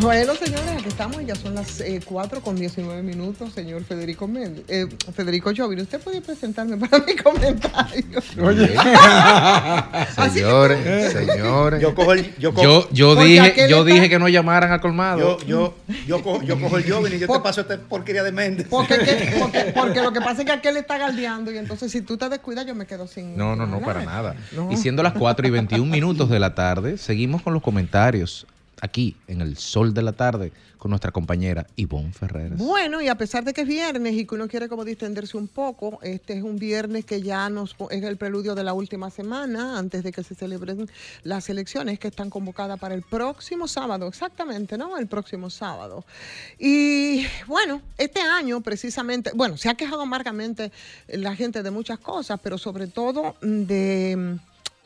Bueno, señores, aquí estamos, ya son las eh, 4 con 19 minutos, señor Federico Méndez. Eh, Federico Jovine, ¿usted puede presentarme para mi comentario? Señores, señores. Yo cojo el- yo cojo- yo, yo dije, yo está- dije que no llamaran al colmado. Yo, yo, yo, cojo, yo cojo el joven y yo te paso esta porquería de Méndez. Porque, que- porque, porque lo que pasa es que aquel está galdeando y entonces si tú te descuidas yo me quedo sin... No, no, no, para nada. No. Y siendo las 4 y 21 minutos de la tarde, seguimos con los comentarios aquí en el sol de la tarde con nuestra compañera Ivonne Ferreras. Bueno, y a pesar de que es viernes y que uno quiere como distenderse un poco, este es un viernes que ya nos es el preludio de la última semana antes de que se celebren las elecciones que están convocadas para el próximo sábado, exactamente, ¿no? El próximo sábado. Y bueno, este año precisamente, bueno, se ha quejado amargamente la gente de muchas cosas, pero sobre todo de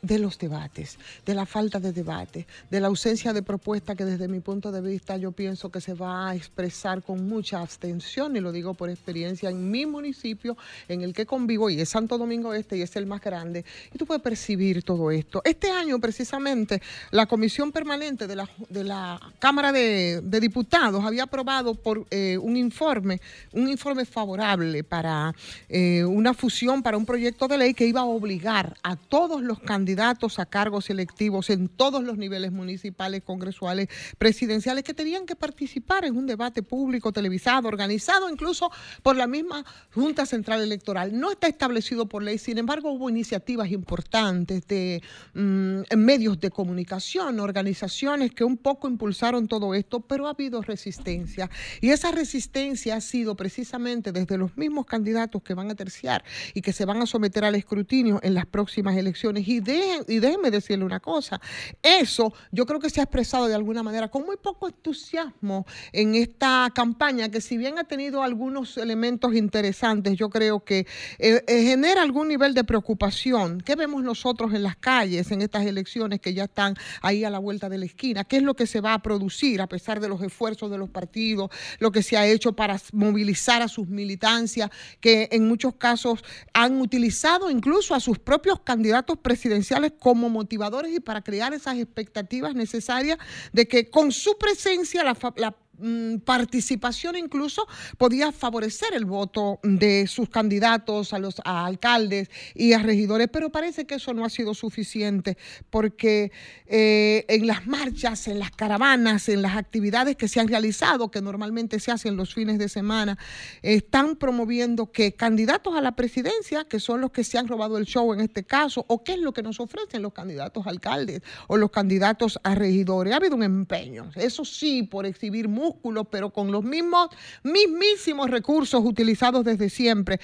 de los debates, de la falta de debate, de la ausencia de propuesta que desde mi punto de vista yo pienso que se va a expresar con mucha abstención y lo digo por experiencia en mi municipio en el que convivo y es Santo Domingo Este y es el más grande y tú puedes percibir todo esto. Este año precisamente la Comisión Permanente de la, de la Cámara de, de Diputados había aprobado por eh, un informe, un informe favorable para eh, una fusión, para un proyecto de ley que iba a obligar a todos los candidatos a cargos electivos en todos los niveles municipales, congresuales, presidenciales, que tenían que participar en un debate público, televisado, organizado incluso por la misma Junta Central Electoral. No está establecido por ley, sin embargo hubo iniciativas importantes de mm, medios de comunicación, organizaciones que un poco impulsaron todo esto, pero ha habido resistencia. Y esa resistencia ha sido precisamente desde los mismos candidatos que van a terciar y que se van a someter al escrutinio en las próximas elecciones. Y, y déjenme decirle una cosa, eso yo creo que se ha expresado de alguna manera con muy poco entusiasmo en esta campaña que si bien ha tenido algunos elementos interesantes, yo creo que eh, eh, genera algún nivel de preocupación. ¿Qué vemos nosotros en las calles en estas elecciones que ya están ahí a la vuelta de la esquina? ¿Qué es lo que se va a producir a pesar de los esfuerzos de los partidos, lo que se ha hecho para movilizar a sus militancias, que en muchos casos han utilizado incluso a sus propios candidatos presidenciales como motivadores y para crear esas expectativas necesarias de que con su presencia la, la mm, participación incluso podía favorecer el voto de sus candidatos a los alcaldes y a regidores, pero parece que eso no ha sido suficiente porque eh, en las marchas, en las caravanas, en las actividades que se han realizado, que normalmente se hacen los fines de semana, están promoviendo que candidatos a la presidencia, que son los que se han robado el show en este caso, o qué es lo que nos ofrecen los candidatos a alcaldes o los candidatos a regidores. Ha habido un empeño, eso sí, por exhibir músculos, pero con los mismos, mismísimos recursos utilizados desde siempre.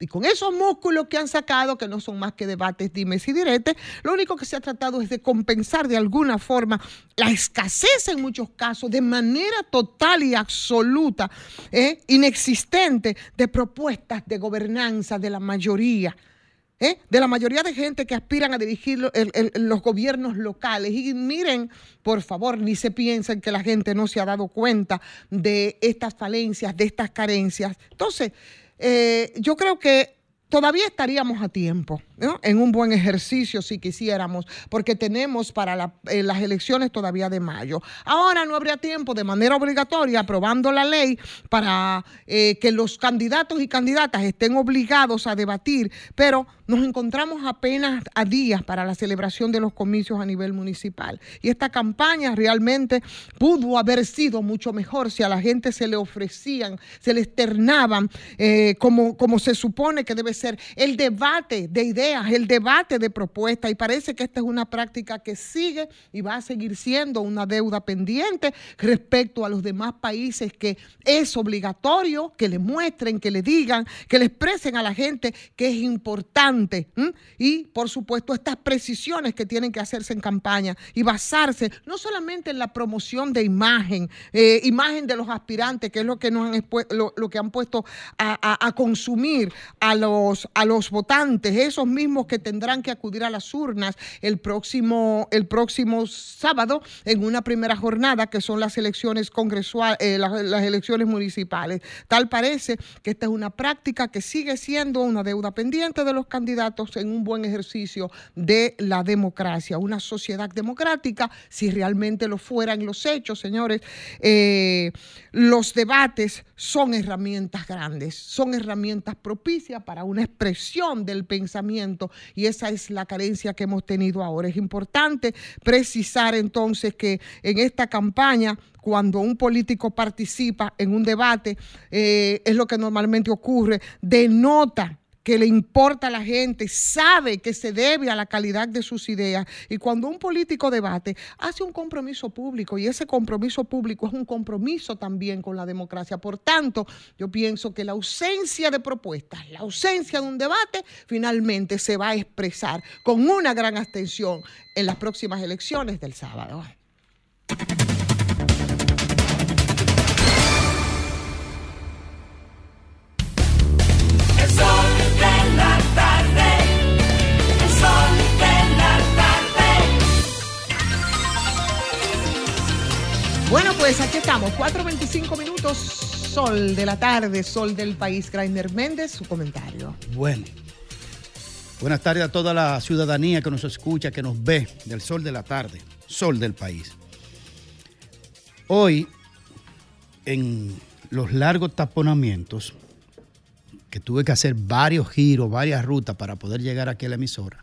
Y con esos músculos que han sacado, que no son más que debates, dimes y diretes, lo único que se ha tratado es de compensar de alguna forma la escasez en muchos casos, de manera total y absoluta, ¿eh? inexistente, de propuestas de gobernanza de la mayoría. ¿Eh? de la mayoría de gente que aspiran a dirigir los gobiernos locales. Y miren, por favor, ni se piensen que la gente no se ha dado cuenta de estas falencias, de estas carencias. Entonces, eh, yo creo que todavía estaríamos a tiempo en un buen ejercicio si quisiéramos, porque tenemos para eh, las elecciones todavía de mayo. Ahora no habría tiempo de manera obligatoria aprobando la ley para eh, que los candidatos y candidatas estén obligados a debatir, pero nos encontramos apenas a días para la celebración de los comicios a nivel municipal. Y esta campaña realmente pudo haber sido mucho mejor si a la gente se le ofrecían, se le externaban eh, como, como se supone que debe ser el debate de ideas, el debate de propuestas. Y parece que esta es una práctica que sigue y va a seguir siendo una deuda pendiente respecto a los demás países que es obligatorio que le muestren, que le digan, que le expresen a la gente que es importante. Y, por supuesto, estas precisiones que tienen que hacerse en campaña y basarse no solamente en la promoción de imagen, eh, imagen de los aspirantes, que es lo que nos han lo, lo que han puesto a consumir a los, a los votantes, esos mismos que tendrán que acudir a las urnas el próximo, el próximo sábado en una primera jornada que son las elecciones congresuales, las, las elecciones municipales. Tal parece que esta es una práctica que sigue siendo una deuda pendiente de los candidatos en un buen ejercicio de la democracia. Una sociedad democrática, si realmente lo fuera en los hechos, señores, eh, los debates son herramientas grandes, son herramientas propicias para una expresión del pensamiento y esa es la carencia que hemos tenido ahora. Es importante precisar entonces que en esta campaña cuando un político participa en un debate, eh, es lo que normalmente ocurre, denota que le importa a la gente, sabe que se debe a la calidad de sus ideas. Y cuando un político debate, hace un compromiso público y ese compromiso público es un compromiso también con la democracia. Por tanto, yo pienso que la ausencia de propuestas, la ausencia de un debate, finalmente se va a expresar con una gran abstención en las próximas elecciones del sábado. Bueno, pues aquí estamos, 4.25 minutos, sol de la tarde, sol del país. Grainer Méndez, su comentario. Bueno. Buenas tardes a toda la ciudadanía que nos escucha, que nos ve del sol de la tarde, sol del país. Hoy, en los largos taponamientos, que tuve que hacer varios giros, varias rutas para poder llegar aquí a la emisora,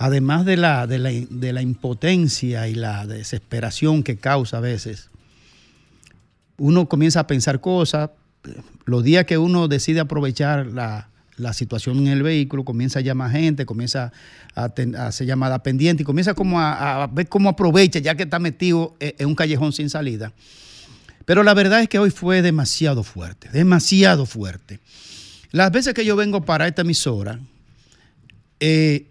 además de la, de la, de la impotencia y la desesperación que causa a veces, uno comienza a pensar cosas, los días que uno decide aprovechar la, la situación en el vehículo, comienza a llamar gente, comienza a, ten- a hacer llamada pendiente y comienza como a, a ver cómo aprovecha ya que está metido en, en un callejón sin salida. Pero la verdad es que hoy fue demasiado fuerte, demasiado fuerte. Las veces que yo vengo para esta emisora, eh,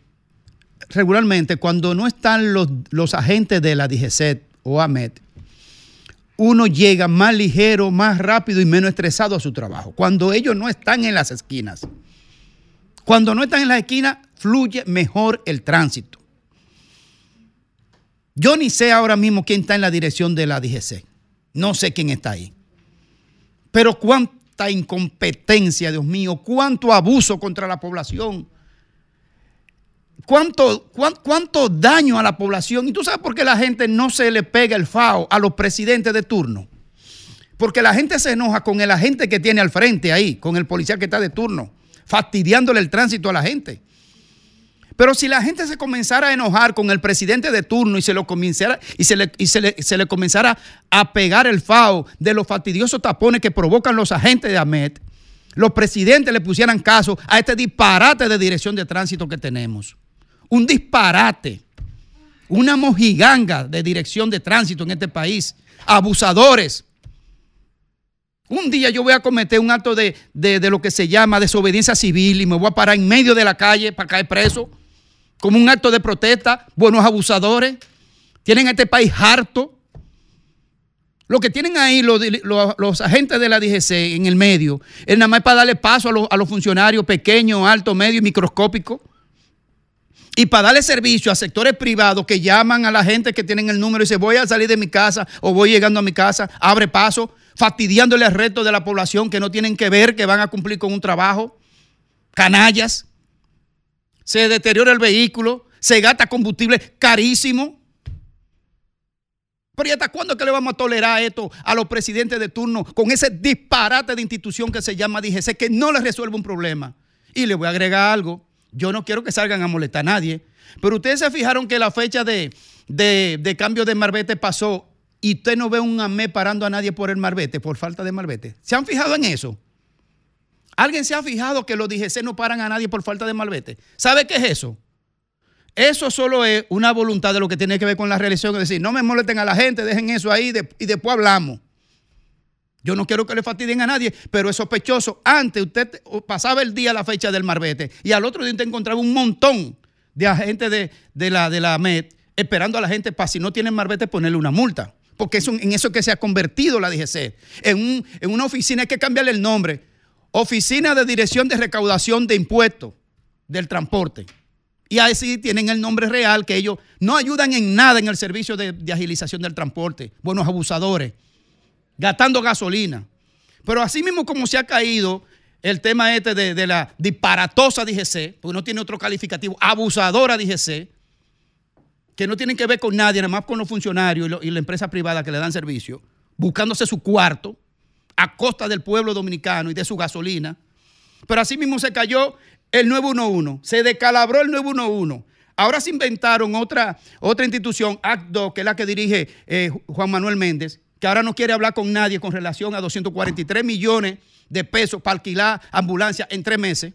regularmente cuando no están los, los agentes de la DGCET o AMET, uno llega más ligero, más rápido y menos estresado a su trabajo. Cuando ellos no están en las esquinas. Cuando no están en las esquinas, fluye mejor el tránsito. Yo ni sé ahora mismo quién está en la dirección de la DGC. No sé quién está ahí. Pero cuánta incompetencia, Dios mío, cuánto abuso contra la población. Cuánto, cuán- cuánto daño a la población. ¿Y tú sabes por qué la gente no se le pega el FAO a los presidentes de turno? Porque la gente se enoja con el agente que tiene al frente ahí, con el policía que está de turno, fastidiándole el tránsito a la gente. Pero si la gente se comenzara a enojar con el presidente de turno y se lo y se le, y se le comenzara a pegar el FAO de los fastidiosos tapones que provocan los agentes de AMET, los presidentes le pusieran caso a este disparate de dirección de tránsito que tenemos. Un disparate, una mojiganga de dirección de tránsito en este país. Abusadores. Un día yo voy a cometer un acto de, de- lo que se llama desobediencia civil y me voy a parar en medio de la calle para caer preso, como un acto de protesta. Buenos abusadores. Tienen este país harto. Lo que tienen ahí los, los- los agentes de la DGC en el medio es nada más para darle paso a los, a los funcionarios pequeños, altos, medios y microscópicos. Y para darle servicio a sectores privados que llaman a la gente que tienen el número y dicen voy a salir de mi casa o voy llegando a mi casa, abre paso, fastidiándole al resto de la población que no tienen que ver, que van a cumplir con un trabajo. Canallas. se deteriora el vehículo, se gasta combustible carísimo. Pero ¿y hasta cuándo le vamos a tolerar esto a los presidentes de turno con ese disparate de institución que se llama DGC que no les resuelve un problema? Y le voy a agregar algo. Yo no quiero que salgan a molestar a nadie. Pero ustedes se fijaron que la fecha de, de, cambio de marbete pasó y usted no ve un AME parando a nadie por el marbete, por falta de marbete. ¿Se han fijado en eso? ¿Alguien se ha fijado que los DGC no paran a nadie por falta de marbete? ¿Sabe qué es eso? Eso solo es una voluntad de lo que tiene que ver con la reelección. Es decir, no me molesten a la gente, dejen eso ahí y después hablamos. Yo no quiero que le fastidien a nadie, pero es sospechoso. Antes usted pasaba el día la fecha del marbete y al otro día usted encontraba un montón de agentes de, de la, de la MED esperando a la gente para si no tienen marbete ponerle una multa. Porque en eso que se ha convertido la DGC. En, un- en una oficina hay que cambiarle el nombre. Oficina de Dirección de Recaudación de Impuestos del Transporte. Y así tienen el nombre real que ellos no ayudan en nada en el servicio de, de agilización del transporte. Buenos abusadores, gastando gasolina. Pero así mismo como se ha caído el tema este de, de la disparatosa DGC, porque no tiene otro calificativo, abusadora DGC, que no tienen que ver con nadie, nada más con los funcionarios y, la empresa privada que le dan servicio, buscándose su cuarto a costa del pueblo dominicano y de su gasolina. Pero así mismo se cayó el 911, se decalabró el 911. Ahora se inventaron otra, otra institución, ACDO, que es la que dirige eh, Juan Manuel Méndez, que ahora no quiere hablar con nadie con relación a 243 millones de pesos para alquilar ambulancia en tres meses.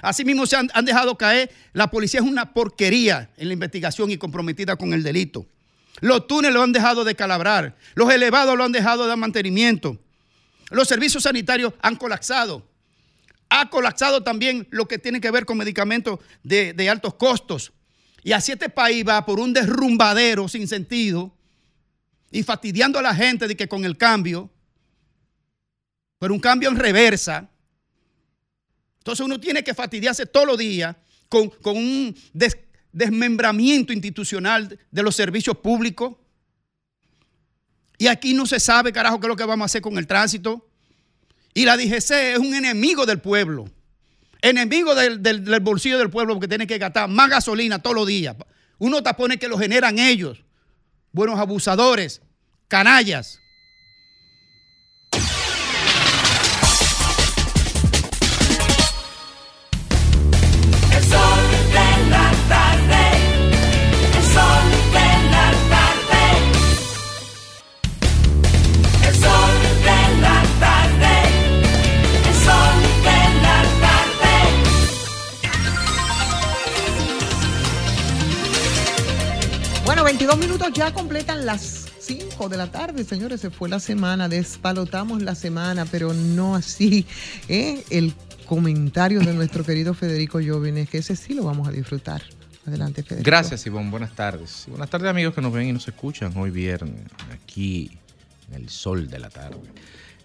Asimismo, se han, han dejado caer, la policía es una porquería en la investigación y comprometida con el delito. Los túneles lo han dejado de calabrar, los elevados lo han dejado de dar mantenimiento, los servicios sanitarios han colapsado. Ha colapsado también lo que tiene que ver con medicamentos de, de altos costos. Y así este país va por un derrumbadero sin sentido y fastidiando a la gente de que con el cambio, pero un cambio en reversa. Entonces uno tiene que fastidiarse todos los días con, con un des- desmembramiento institucional de los servicios públicos. Y aquí no se sabe, carajo, qué es lo que vamos a hacer con el tránsito. Y la DGC es un enemigo del pueblo. Enemigo del, del- bolsillo del pueblo porque tiene que gastar más gasolina todos los días. Unos tapones que los generan ellos. Buenos abusadores, canallas. 22 minutos ya completan las 5 de la tarde, señores. Se fue la semana, despalotamos la semana, pero no así ¿eh? el comentario de nuestro querido Federico Jóvenes, que ese sí lo vamos a disfrutar. Adelante, Federico. Gracias, Ivonne. Buenas tardes. Buenas tardes, amigos que nos ven y nos escuchan hoy viernes, aquí en el sol de la tarde.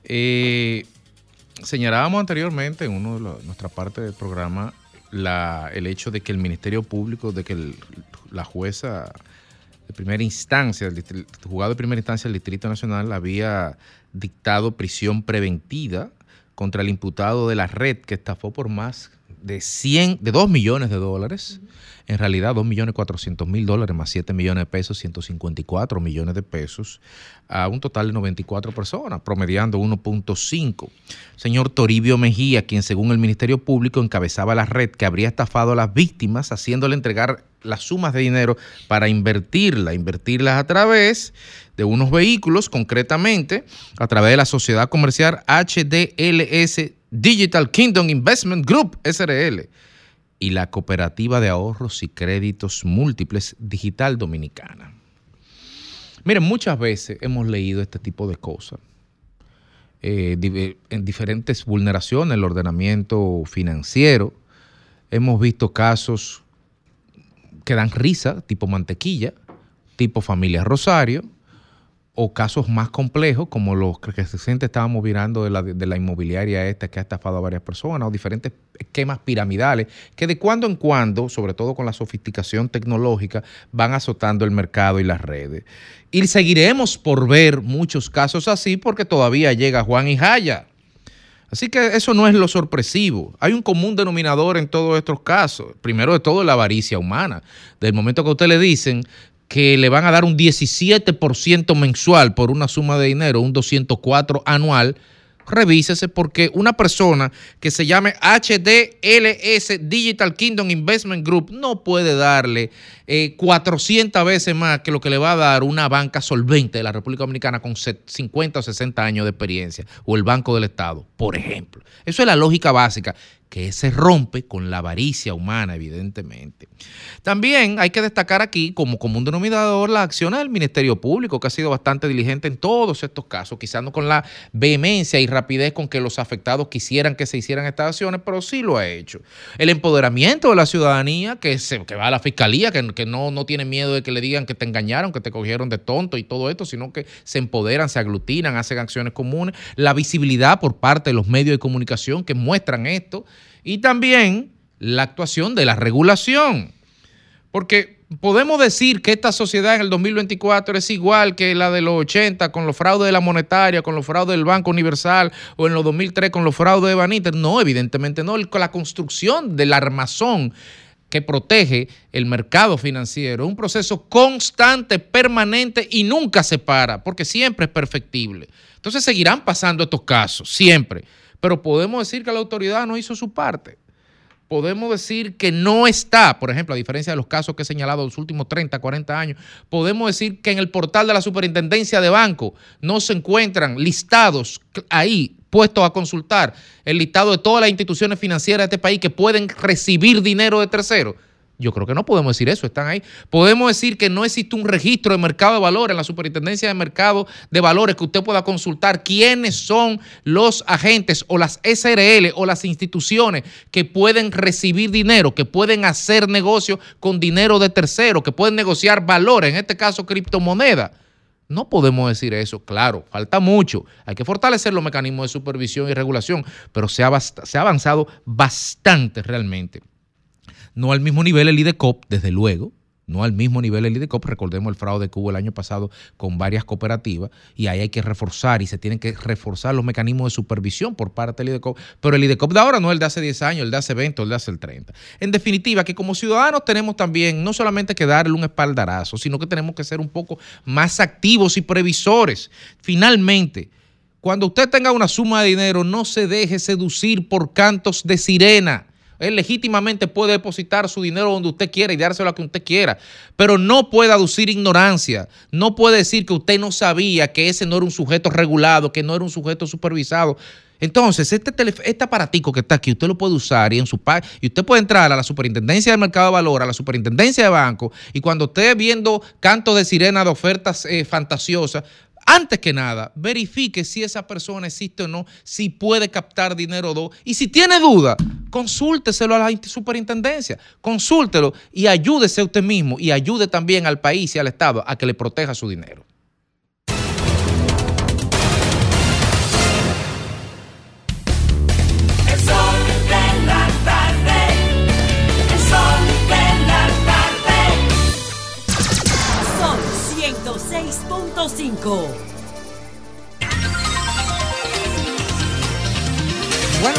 Eh, señalábamos anteriormente en uno de los- nuestra parte del programa la- el hecho de que el Ministerio Público, de que la jueza de primera instancia, el distri- juzgado de primera instancia del Distrito Nacional había dictado prisión preventiva contra el imputado de la red que estafó por más de 100, de 2 millones de dólares. En realidad, 2 millones 400 mil dólares más 7 millones de pesos, 154 millones de pesos, a un total de 94 personas, promediando 1.5. Señor Toribio Mejía, quien según el Ministerio Público encabezaba la red que habría estafado a las víctimas, haciéndole entregar las sumas de dinero para invertirla, invertirlas a través de unos vehículos, concretamente a través de la sociedad comercial HDLS Digital Kingdom Investment Group, SRL, y la Cooperativa de Ahorros y Créditos Múltiples Digital Dominicana. Miren, muchas veces hemos leído este tipo de cosas. eh, di- en diferentes vulneraciones del ordenamiento financiero. Hemos visto casos que dan risa, tipo mantequilla, tipo familia Rosario, o casos más complejos, como los que recientemente estábamos mirando de la, de la inmobiliaria esta que ha estafado a varias personas, o diferentes esquemas piramidales, que de cuando en cuando, sobre todo con la sofisticación tecnológica, van azotando el mercado y las redes. Y seguiremos por ver muchos casos así, porque todavía llega Juan y Jaya Así que eso no es lo sorpresivo. Hay un común denominador en todos estos casos. Primero de todo, la avaricia humana. Del momento que a usted le dicen que le van a dar un 17% mensual por una suma de dinero, un 204 anual, revísese porque una persona que se llame HDLS Digital Kingdom Investment Group no puede darle eh, 400 veces más que lo que le va a dar una banca solvente de la República Dominicana con se- 50 o 60 años de experiencia o el Banco del Estado, por ejemplo. Eso es la lógica básica que se rompe con la avaricia humana, evidentemente. También hay que destacar aquí como común denominador la acción del Ministerio Público, que ha sido bastante diligente en todos estos casos, quizás no con la vehemencia y rapidez con que los afectados quisieran que se hicieran estas acciones, pero sí lo ha hecho. El empoderamiento de la ciudadanía, que, se, que va a la fiscalía, que, que no, no tiene miedo de que le digan que te engañaron, que te cogieron de tonto y todo esto, sino que se empoderan, se aglutinan, hacen acciones comunes. La visibilidad por parte de los medios de comunicación que muestran esto. Y también la actuación de la regulación. Porque podemos decir que esta sociedad en el 2024 es igual que la de los 80 con los fraudes de la monetaria, con los fraudes del Banco Universal o en los 2003 con los fraudes de Baniter. No, evidentemente no. La construcción del armazón que protege el mercado financiero, un proceso constante, permanente y nunca se para, porque siempre es perfectible. Entonces seguirán pasando estos casos, siempre. Pero podemos decir que la autoridad no hizo su parte podemos decir que no está, por ejemplo, a diferencia de los casos que he señalado los últimos 30, 40 años, podemos decir que en el portal de la superintendencia de banco no se encuentran listados ahí puestos a consultar el listado de todas las instituciones financieras de este país que pueden recibir dinero de terceros. Yo creo que no podemos decir eso, están ahí. Podemos decir que no existe un registro de mercado de valores en la superintendencia de mercado de valores que usted pueda consultar quiénes son los agentes o las SRL o las instituciones que pueden recibir dinero, que pueden hacer negocio con dinero de tercero, que pueden negociar valores, en este caso criptomoneda. No podemos decir eso, claro, falta mucho. Hay que fortalecer los mecanismos de supervisión y regulación, pero se ha, se ha avanzado bastante realmente no al mismo nivel el IDECOP, desde luego, no al mismo nivel el IDECOP, recordemos el fraude que hubo el año pasado con varias cooperativas y ahí hay que reforzar y se tienen que reforzar los mecanismos de supervisión por parte del IDECOP, pero el IDECOP de ahora no es el de hace 10 años, el de hace 20 o el de hace el 30. En definitiva, que como ciudadanos tenemos también no solamente que darle un espaldarazo, sino que tenemos que ser un poco más activos y previsores. Finalmente, cuando usted tenga una suma de dinero, no se deje seducir por cantos de sirena. Él legítimamente puede depositar su dinero donde usted quiera y dárselo a que usted quiera, pero no puede aducir ignorancia. No puede decir que usted no sabía que ese no era un sujeto regulado, que no era un sujeto supervisado. Entonces, este, este aparatico que está aquí, usted lo puede usar y en su y usted puede entrar a la superintendencia del mercado de valor, a la superintendencia de banco, y cuando esté viendo cantos de sirena de ofertas eh, fantasiosas, antes que nada, verifique si esa persona existe o no, si puede captar dinero o no. Y si tiene duda, consúlteselo a la int- superintendencia, consúltelo y ayúdese usted mismo y ayude también al país y al Estado a que le proteja su dinero. Bueno,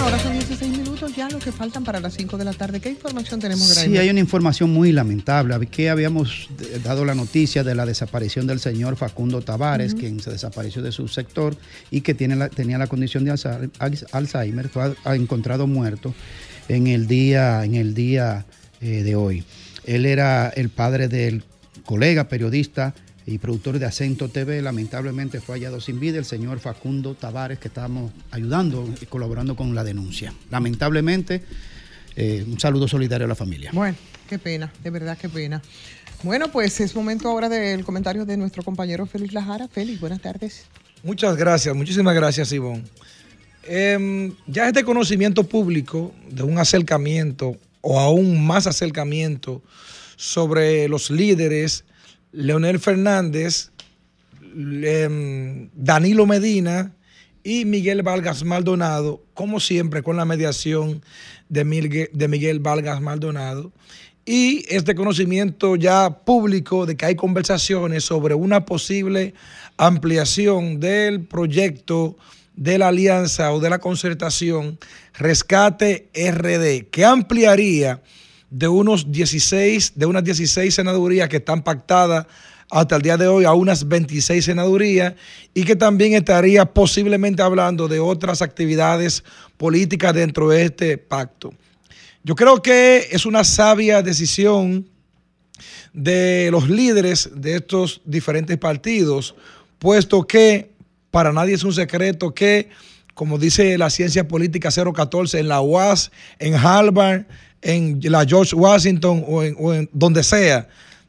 ahora son 16 minutos ya los que faltan para las 5 de la tarde. ¿Qué información tenemos, Graeme? Sí, hay una información muy lamentable. Que habíamos eh, dado la noticia de la desaparición del señor Facundo Tavares, quien se desapareció de su sector y que tenía la condición de Alzheimer, fue encontrado muerto en el día, en el día eh, de hoy. Él era el padre del colega periodista y productor de Acento TV. Lamentablemente fue hallado sin vida el señor Facundo Tavares, que estábamos ayudando y colaborando con la denuncia. Lamentablemente, eh, un saludo solidario a la familia. Bueno, qué pena, de verdad qué pena. Bueno, pues es momento ahora del comentario de nuestro compañero Félix Lajara. Félix, buenas tardes. Muchas gracias, muchísimas gracias, Ivonne. Em, ya este conocimiento público de un acercamiento o aún más acercamiento sobre los líderes, Leonel Fernández, em, Danilo Medina y Miguel Vargas Maldonado, como siempre con la mediación de Miguel, de Miguel Vargas Maldonado. Y este conocimiento ya público de que hay conversaciones sobre una posible ampliación del proyecto de la alianza o de la concertación Rescate RD, que ampliaría de unos 16, de unas 16 senadurías que están pactadas hasta el día de hoy a unas 26 senadurías y que también estaría posiblemente hablando de otras actividades políticas dentro de este pacto. Yo creo que es una sabia decisión de los líderes de estos diferentes partidos, puesto que para nadie es un secreto que, como dice la ciencia política 014, en la UAS, en Harvard, en la George Washington o en, o en donde sea,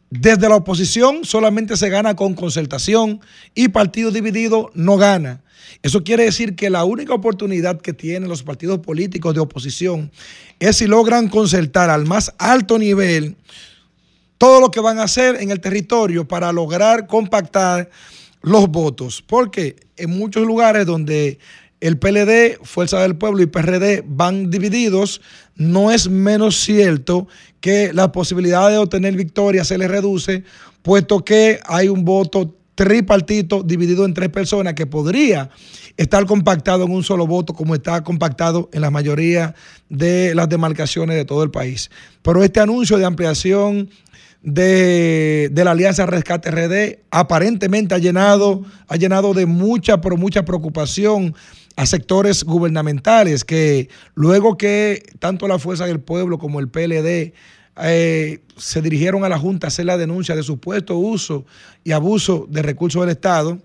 desde la oposición solamente se gana con concertación y partido dividido no gana. Eso quiere decir que la única oportunidad que tienen los partidos políticos de oposición es si logran concertar al más alto nivel todo lo que van a hacer en el territorio para lograr compactar los votos. Porque en muchos lugares donde el PLD, Fuerza del Pueblo y PRD van divididos, no es menos cierto que la posibilidad de obtener victoria se les reduce, puesto que hay un voto tripartito dividido en tres personas que podría estar compactado en un solo voto como está compactado en la mayoría de las demarcaciones de todo el país. Pero este anuncio de ampliación de, de, la Alianza Rescate RD aparentemente ha llenado, ha llenado de mucha, pero mucha preocupación a sectores gubernamentales que luego que tanto la Fuerza del Pueblo como el PLD eh, se dirigieron a la Junta a hacer la denuncia de supuesto uso y abuso de recursos del Estado,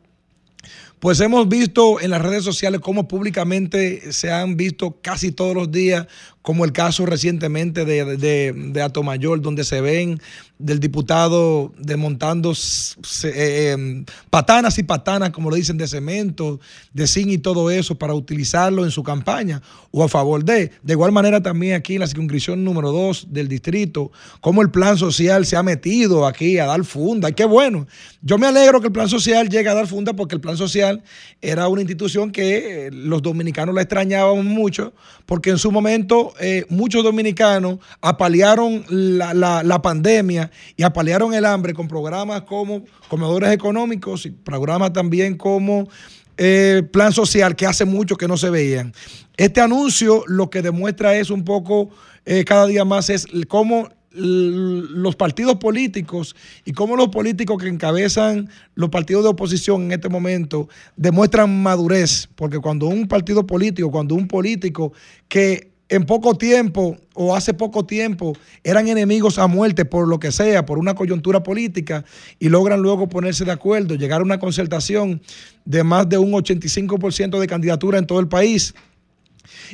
pues hemos visto en las redes sociales cómo públicamente se han visto casi todos los días, como el caso recientemente de, de, de Atomayor, donde se ven del diputado desmontando eh, eh, patanas y patanas, como lo dicen, de cemento, de zinc y todo eso para utilizarlo en su campaña o a favor de. De igual manera también aquí en la circunscripción número 2 del distrito, cómo el plan social se ha metido aquí a dar funda. Y qué bueno. Yo me alegro que el plan social llegue a dar funda porque el plan social era una institución que eh, los dominicanos la extrañábamos mucho porque en su momento eh, muchos dominicanos apalearon la, la, pandemia y apalearon el hambre con programas como comedores económicos y programas también como eh, plan social que hace mucho que no se veían. Este anuncio lo que demuestra es un poco, eh, cada día más, es cómo los partidos políticos y cómo los políticos que encabezan los partidos de oposición en este momento demuestran madurez, porque cuando un partido político, cuando un político que en poco tiempo o hace poco tiempo eran enemigos a muerte por lo que sea, por una coyuntura política, y logran luego ponerse de acuerdo, llegar a una concertación de más de un 85% de candidatura en todo el país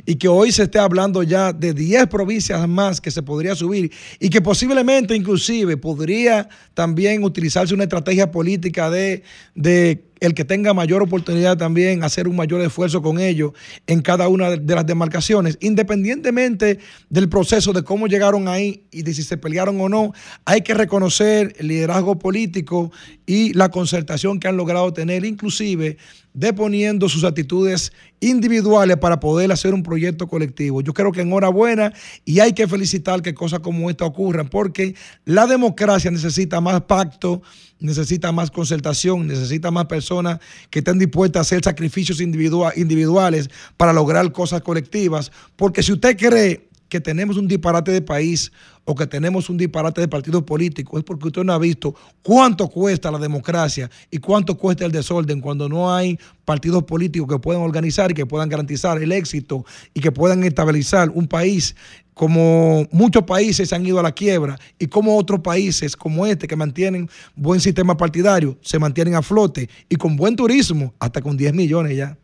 y que hoy se esté hablando ya de 10 provincias más que se podría subir y que posiblemente inclusive podría también utilizarse una estrategia política de, de el que tenga mayor oportunidad también hacer un mayor esfuerzo con ellos en cada una de las demarcaciones, independientemente del proceso de cómo llegaron ahí y de si se pelearon o no, hay que reconocer el liderazgo político y la concertación que han logrado tener, inclusive deponiendo sus actitudes individuales para poder hacer un proyecto colectivo. Yo creo que enhorabuena y hay que felicitar que cosas como esta ocurran porque la democracia necesita más pacto, necesita más concertación, necesita más personas que estén dispuestas a hacer sacrificios individuales para lograr cosas colectivas. Porque si usted cree que tenemos un disparate de país o que tenemos un disparate de partidos políticos, es porque usted no ha visto cuánto cuesta la democracia y cuánto cuesta el desorden cuando no hay partidos políticos que puedan organizar y que puedan garantizar el éxito y que puedan estabilizar un país como muchos países han ido a la quiebra y como otros países como este que mantienen buen sistema partidario se mantienen a flote y con buen turismo hasta con 10 millones ya.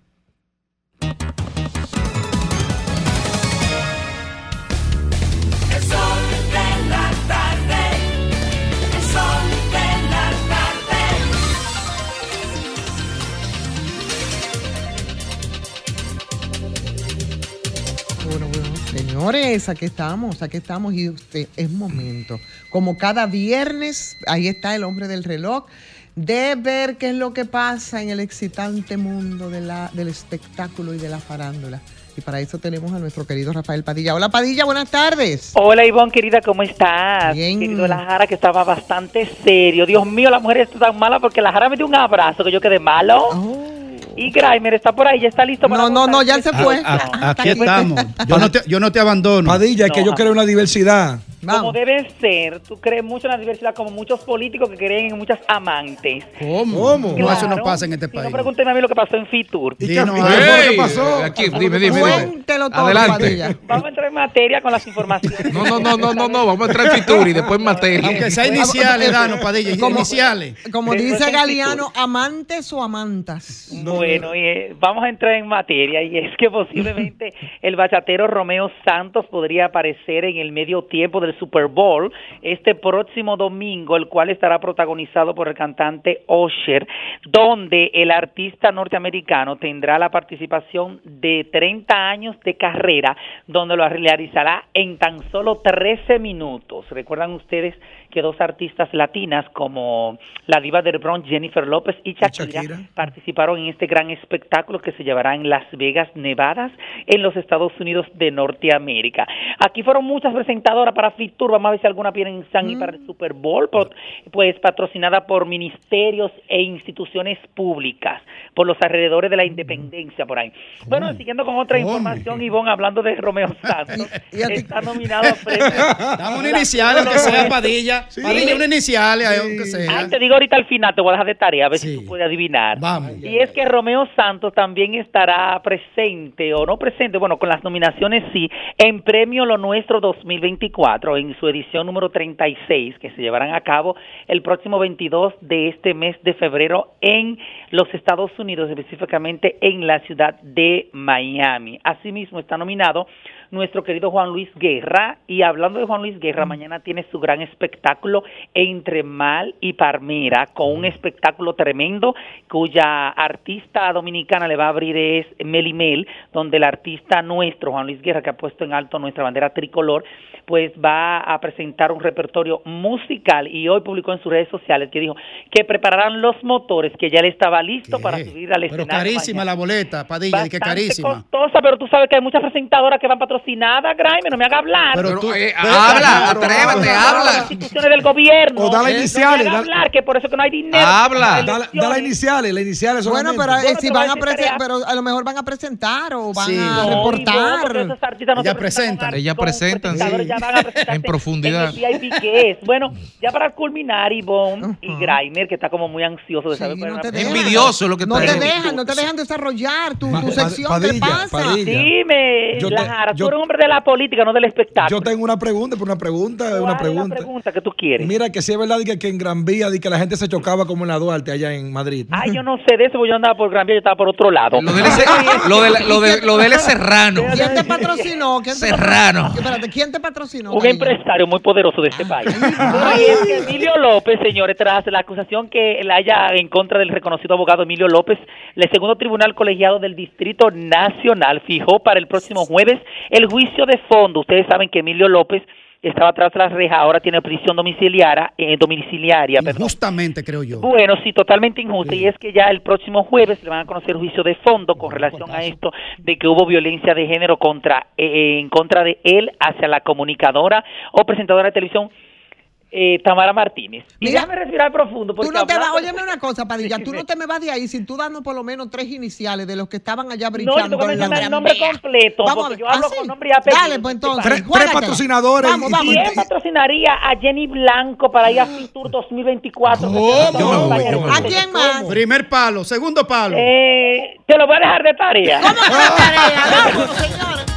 Señores, aquí estamos, aquí estamos y usted es momento. Como cada viernes, ahí está el hombre del reloj, de ver qué es lo que pasa en el excitante mundo de la, del espectáculo y de la farándula. Y para eso tenemos a nuestro querido Rafael Padilla. Hola Padilla, buenas tardes. Hola Ivonne, querida, ¿cómo estás? Bien. Querido La Jara, que estaba bastante serio. Dios mío, la mujer está tan mala porque La Jara me dio un abrazo que yo quedé malo. Y Grimer está por ahí, ya está listo para No, no, no, ya se fue. A- aquí estamos. Yo no te, yo no te abandono. Padilla, es que yo creo una diversidad. Como debe ser, tú crees mucho en la diversidad, como muchos políticos que creen en muchas amantes. ¿Cómo? No, eso no pasa en este Si no, país. pregúnteme a mí lo que pasó en Fitur. ¿Y qué- Dinos, y qué ay, fue lo que Ey, pasó? Aquí, dime, dime. Cuéntelo todo, Adelante. Vamos a entrar en materia con las informaciones. No, no, no, no, no, no, vamos a entrar en Fitur y después en materia. Aunque sea iniciales, Dano, Padilla, Como- iniciales. Como dice Galeano, amantes o amantas. Bueno, y, eh, vamos a entrar en materia y es que posiblemente el bachatero Romeo Santos podría aparecer en el medio tiempo del Super Bowl este próximo domingo, el cual estará protagonizado por el cantante Usher, donde el artista norteamericano tendrá la participación de 30 años de carrera, donde lo realizará en tan solo 13 minutos. ¿Recuerdan ustedes que dos artistas latinas como la diva del Bronx Jennifer López y Shakira, Shakira. participaron en este gran espectáculo que se llevará en Las Vegas, Nevada, en los Estados Unidos de Norteamérica. Aquí fueron muchas presentadoras para Fitur, vamos a ver si alguna piensan ir para el Super Bowl, por- pues patrocinada por ministerios e instituciones públicas, por los alrededores de la independencia por ahí. Bueno, siguiendo con otra información, Ivonne, hablando de Romeo Santos, está nominado a premios. Dame una inicial, aunque sea Padilla. Padilla, una inicial, aunque sea. Ah, te digo ahorita al final, te voy a dejar de tarea, a ver si tú puedes adivinar. Vamos. Y es que Romeo Santos también estará presente, o no presente, bueno, con las nominaciones sí, en Premio Lo Nuestro 2024, en su edición número 36, que se llevarán a cabo el próximo 22 de este mes de febrero en los Estados Unidos, específicamente en la ciudad de Miami. Asimismo, está nominado nuestro querido Juan Luis Guerra. Y hablando de Juan Luis Guerra, mañana tiene su gran espectáculo entre Mal y Parmera, con un espectáculo tremendo cuya artista dominicana le va a abrir es Melimel, donde el artista nuestro, Juan Luis Guerra, que ha puesto en alto nuestra bandera tricolor, pues va a presentar un repertorio musical y hoy publicó en sus redes sociales que dijo que prepararán los motores, que ya él estaba listo para subir al Pero escenario. carísima la boleta, Padilla, y que Bastante carísima. costosa, pero tú sabes que hay muchas presentadoras que van patrocinadas, Graeme, no me haga hablar. Pero tú- eh, pero- habla, pero- atrévete, pero- habla. Las instituciones del gobierno. O da las No me iniciales, haga da- hablar, que por eso que no hay dinero. Habla. Da, las da las elecciones. iniciales, las iniciales Bueno, pero eh, Bueno, si van a pero a lo mejor van a presentar o van Sí. a No, no, reportar. no Ella con presentan, presentadores, sí. ya van a En profundidad. en. Bueno, ya para culminar, Ivonne y Graimer, que está como muy ansioso de saber Sí, cuál no es. Envidioso lo que No te dejan, no te dejan desarrollar tu, sección. ¿Qué pasa? Dime, Yo te- yo- tú eres un hombre de la política, no del espectáculo. Yo tengo una pregunta, por una pregunta, ¿Cuál una es la pregunta. que tú quieres? Mira que si es verdad que, que en Gran Vía di que la gente se chocaba como en la Duarte allá en Madrid. Ay, yo no sé de eso, porque yo andaba por Gran Vía, yo estaba por otro lado. Lo de él es, lo de, lo de, lo de él es serrano. ¿Quién te patrocinó? ¿Quién te Serrano. patrocinó? Espérate, ¿quién te patrocinó? Un empresario muy poderoso de este país. Es que Emilio López, señores, tras la acusación que la haya en contra del reconocido abogado Emilio López, el segundo tribunal colegiado del Distrito Nacional fijó para el próximo jueves el juicio de fondo. Ustedes saben que Emilio López estaba tras las rejas, ahora tiene prisión domiciliaria, eh, domiciliaria. Justamente, creo yo. Bueno, sí, totalmente injusta. Y es que ya el próximo jueves le van a conocer juicio de fondo con relación a esto de que hubo violencia de género contra eh, en contra de él hacia la comunicadora o presentadora de televisión eh, Tamara Martínez. Y Mira, déjame respirar profundo. Porque Tú no te vas, óyeme una cosa, Padilla, tú no te me vas de ahí sin tú dando por lo menos tres iniciales de los que estaban allá No, tengo que en la mencionar el nombre completo, Vamos a ver. yo hablo ¿Ah, sí? con nombre y apellido. Dale, pues entonces. Tres, tres patrocinadores. Vamos, y- vamos. y- ¿Quién patrocinaría a Jenny Blanco para ir a Fitur 2024? ¿Cómo? Yo me voy, yo me voy. ¿A quién más? Primer palo, segundo palo. Eh, te lo voy a dejar de tarea. ¿Cómo que la tarea? Vamos, señor.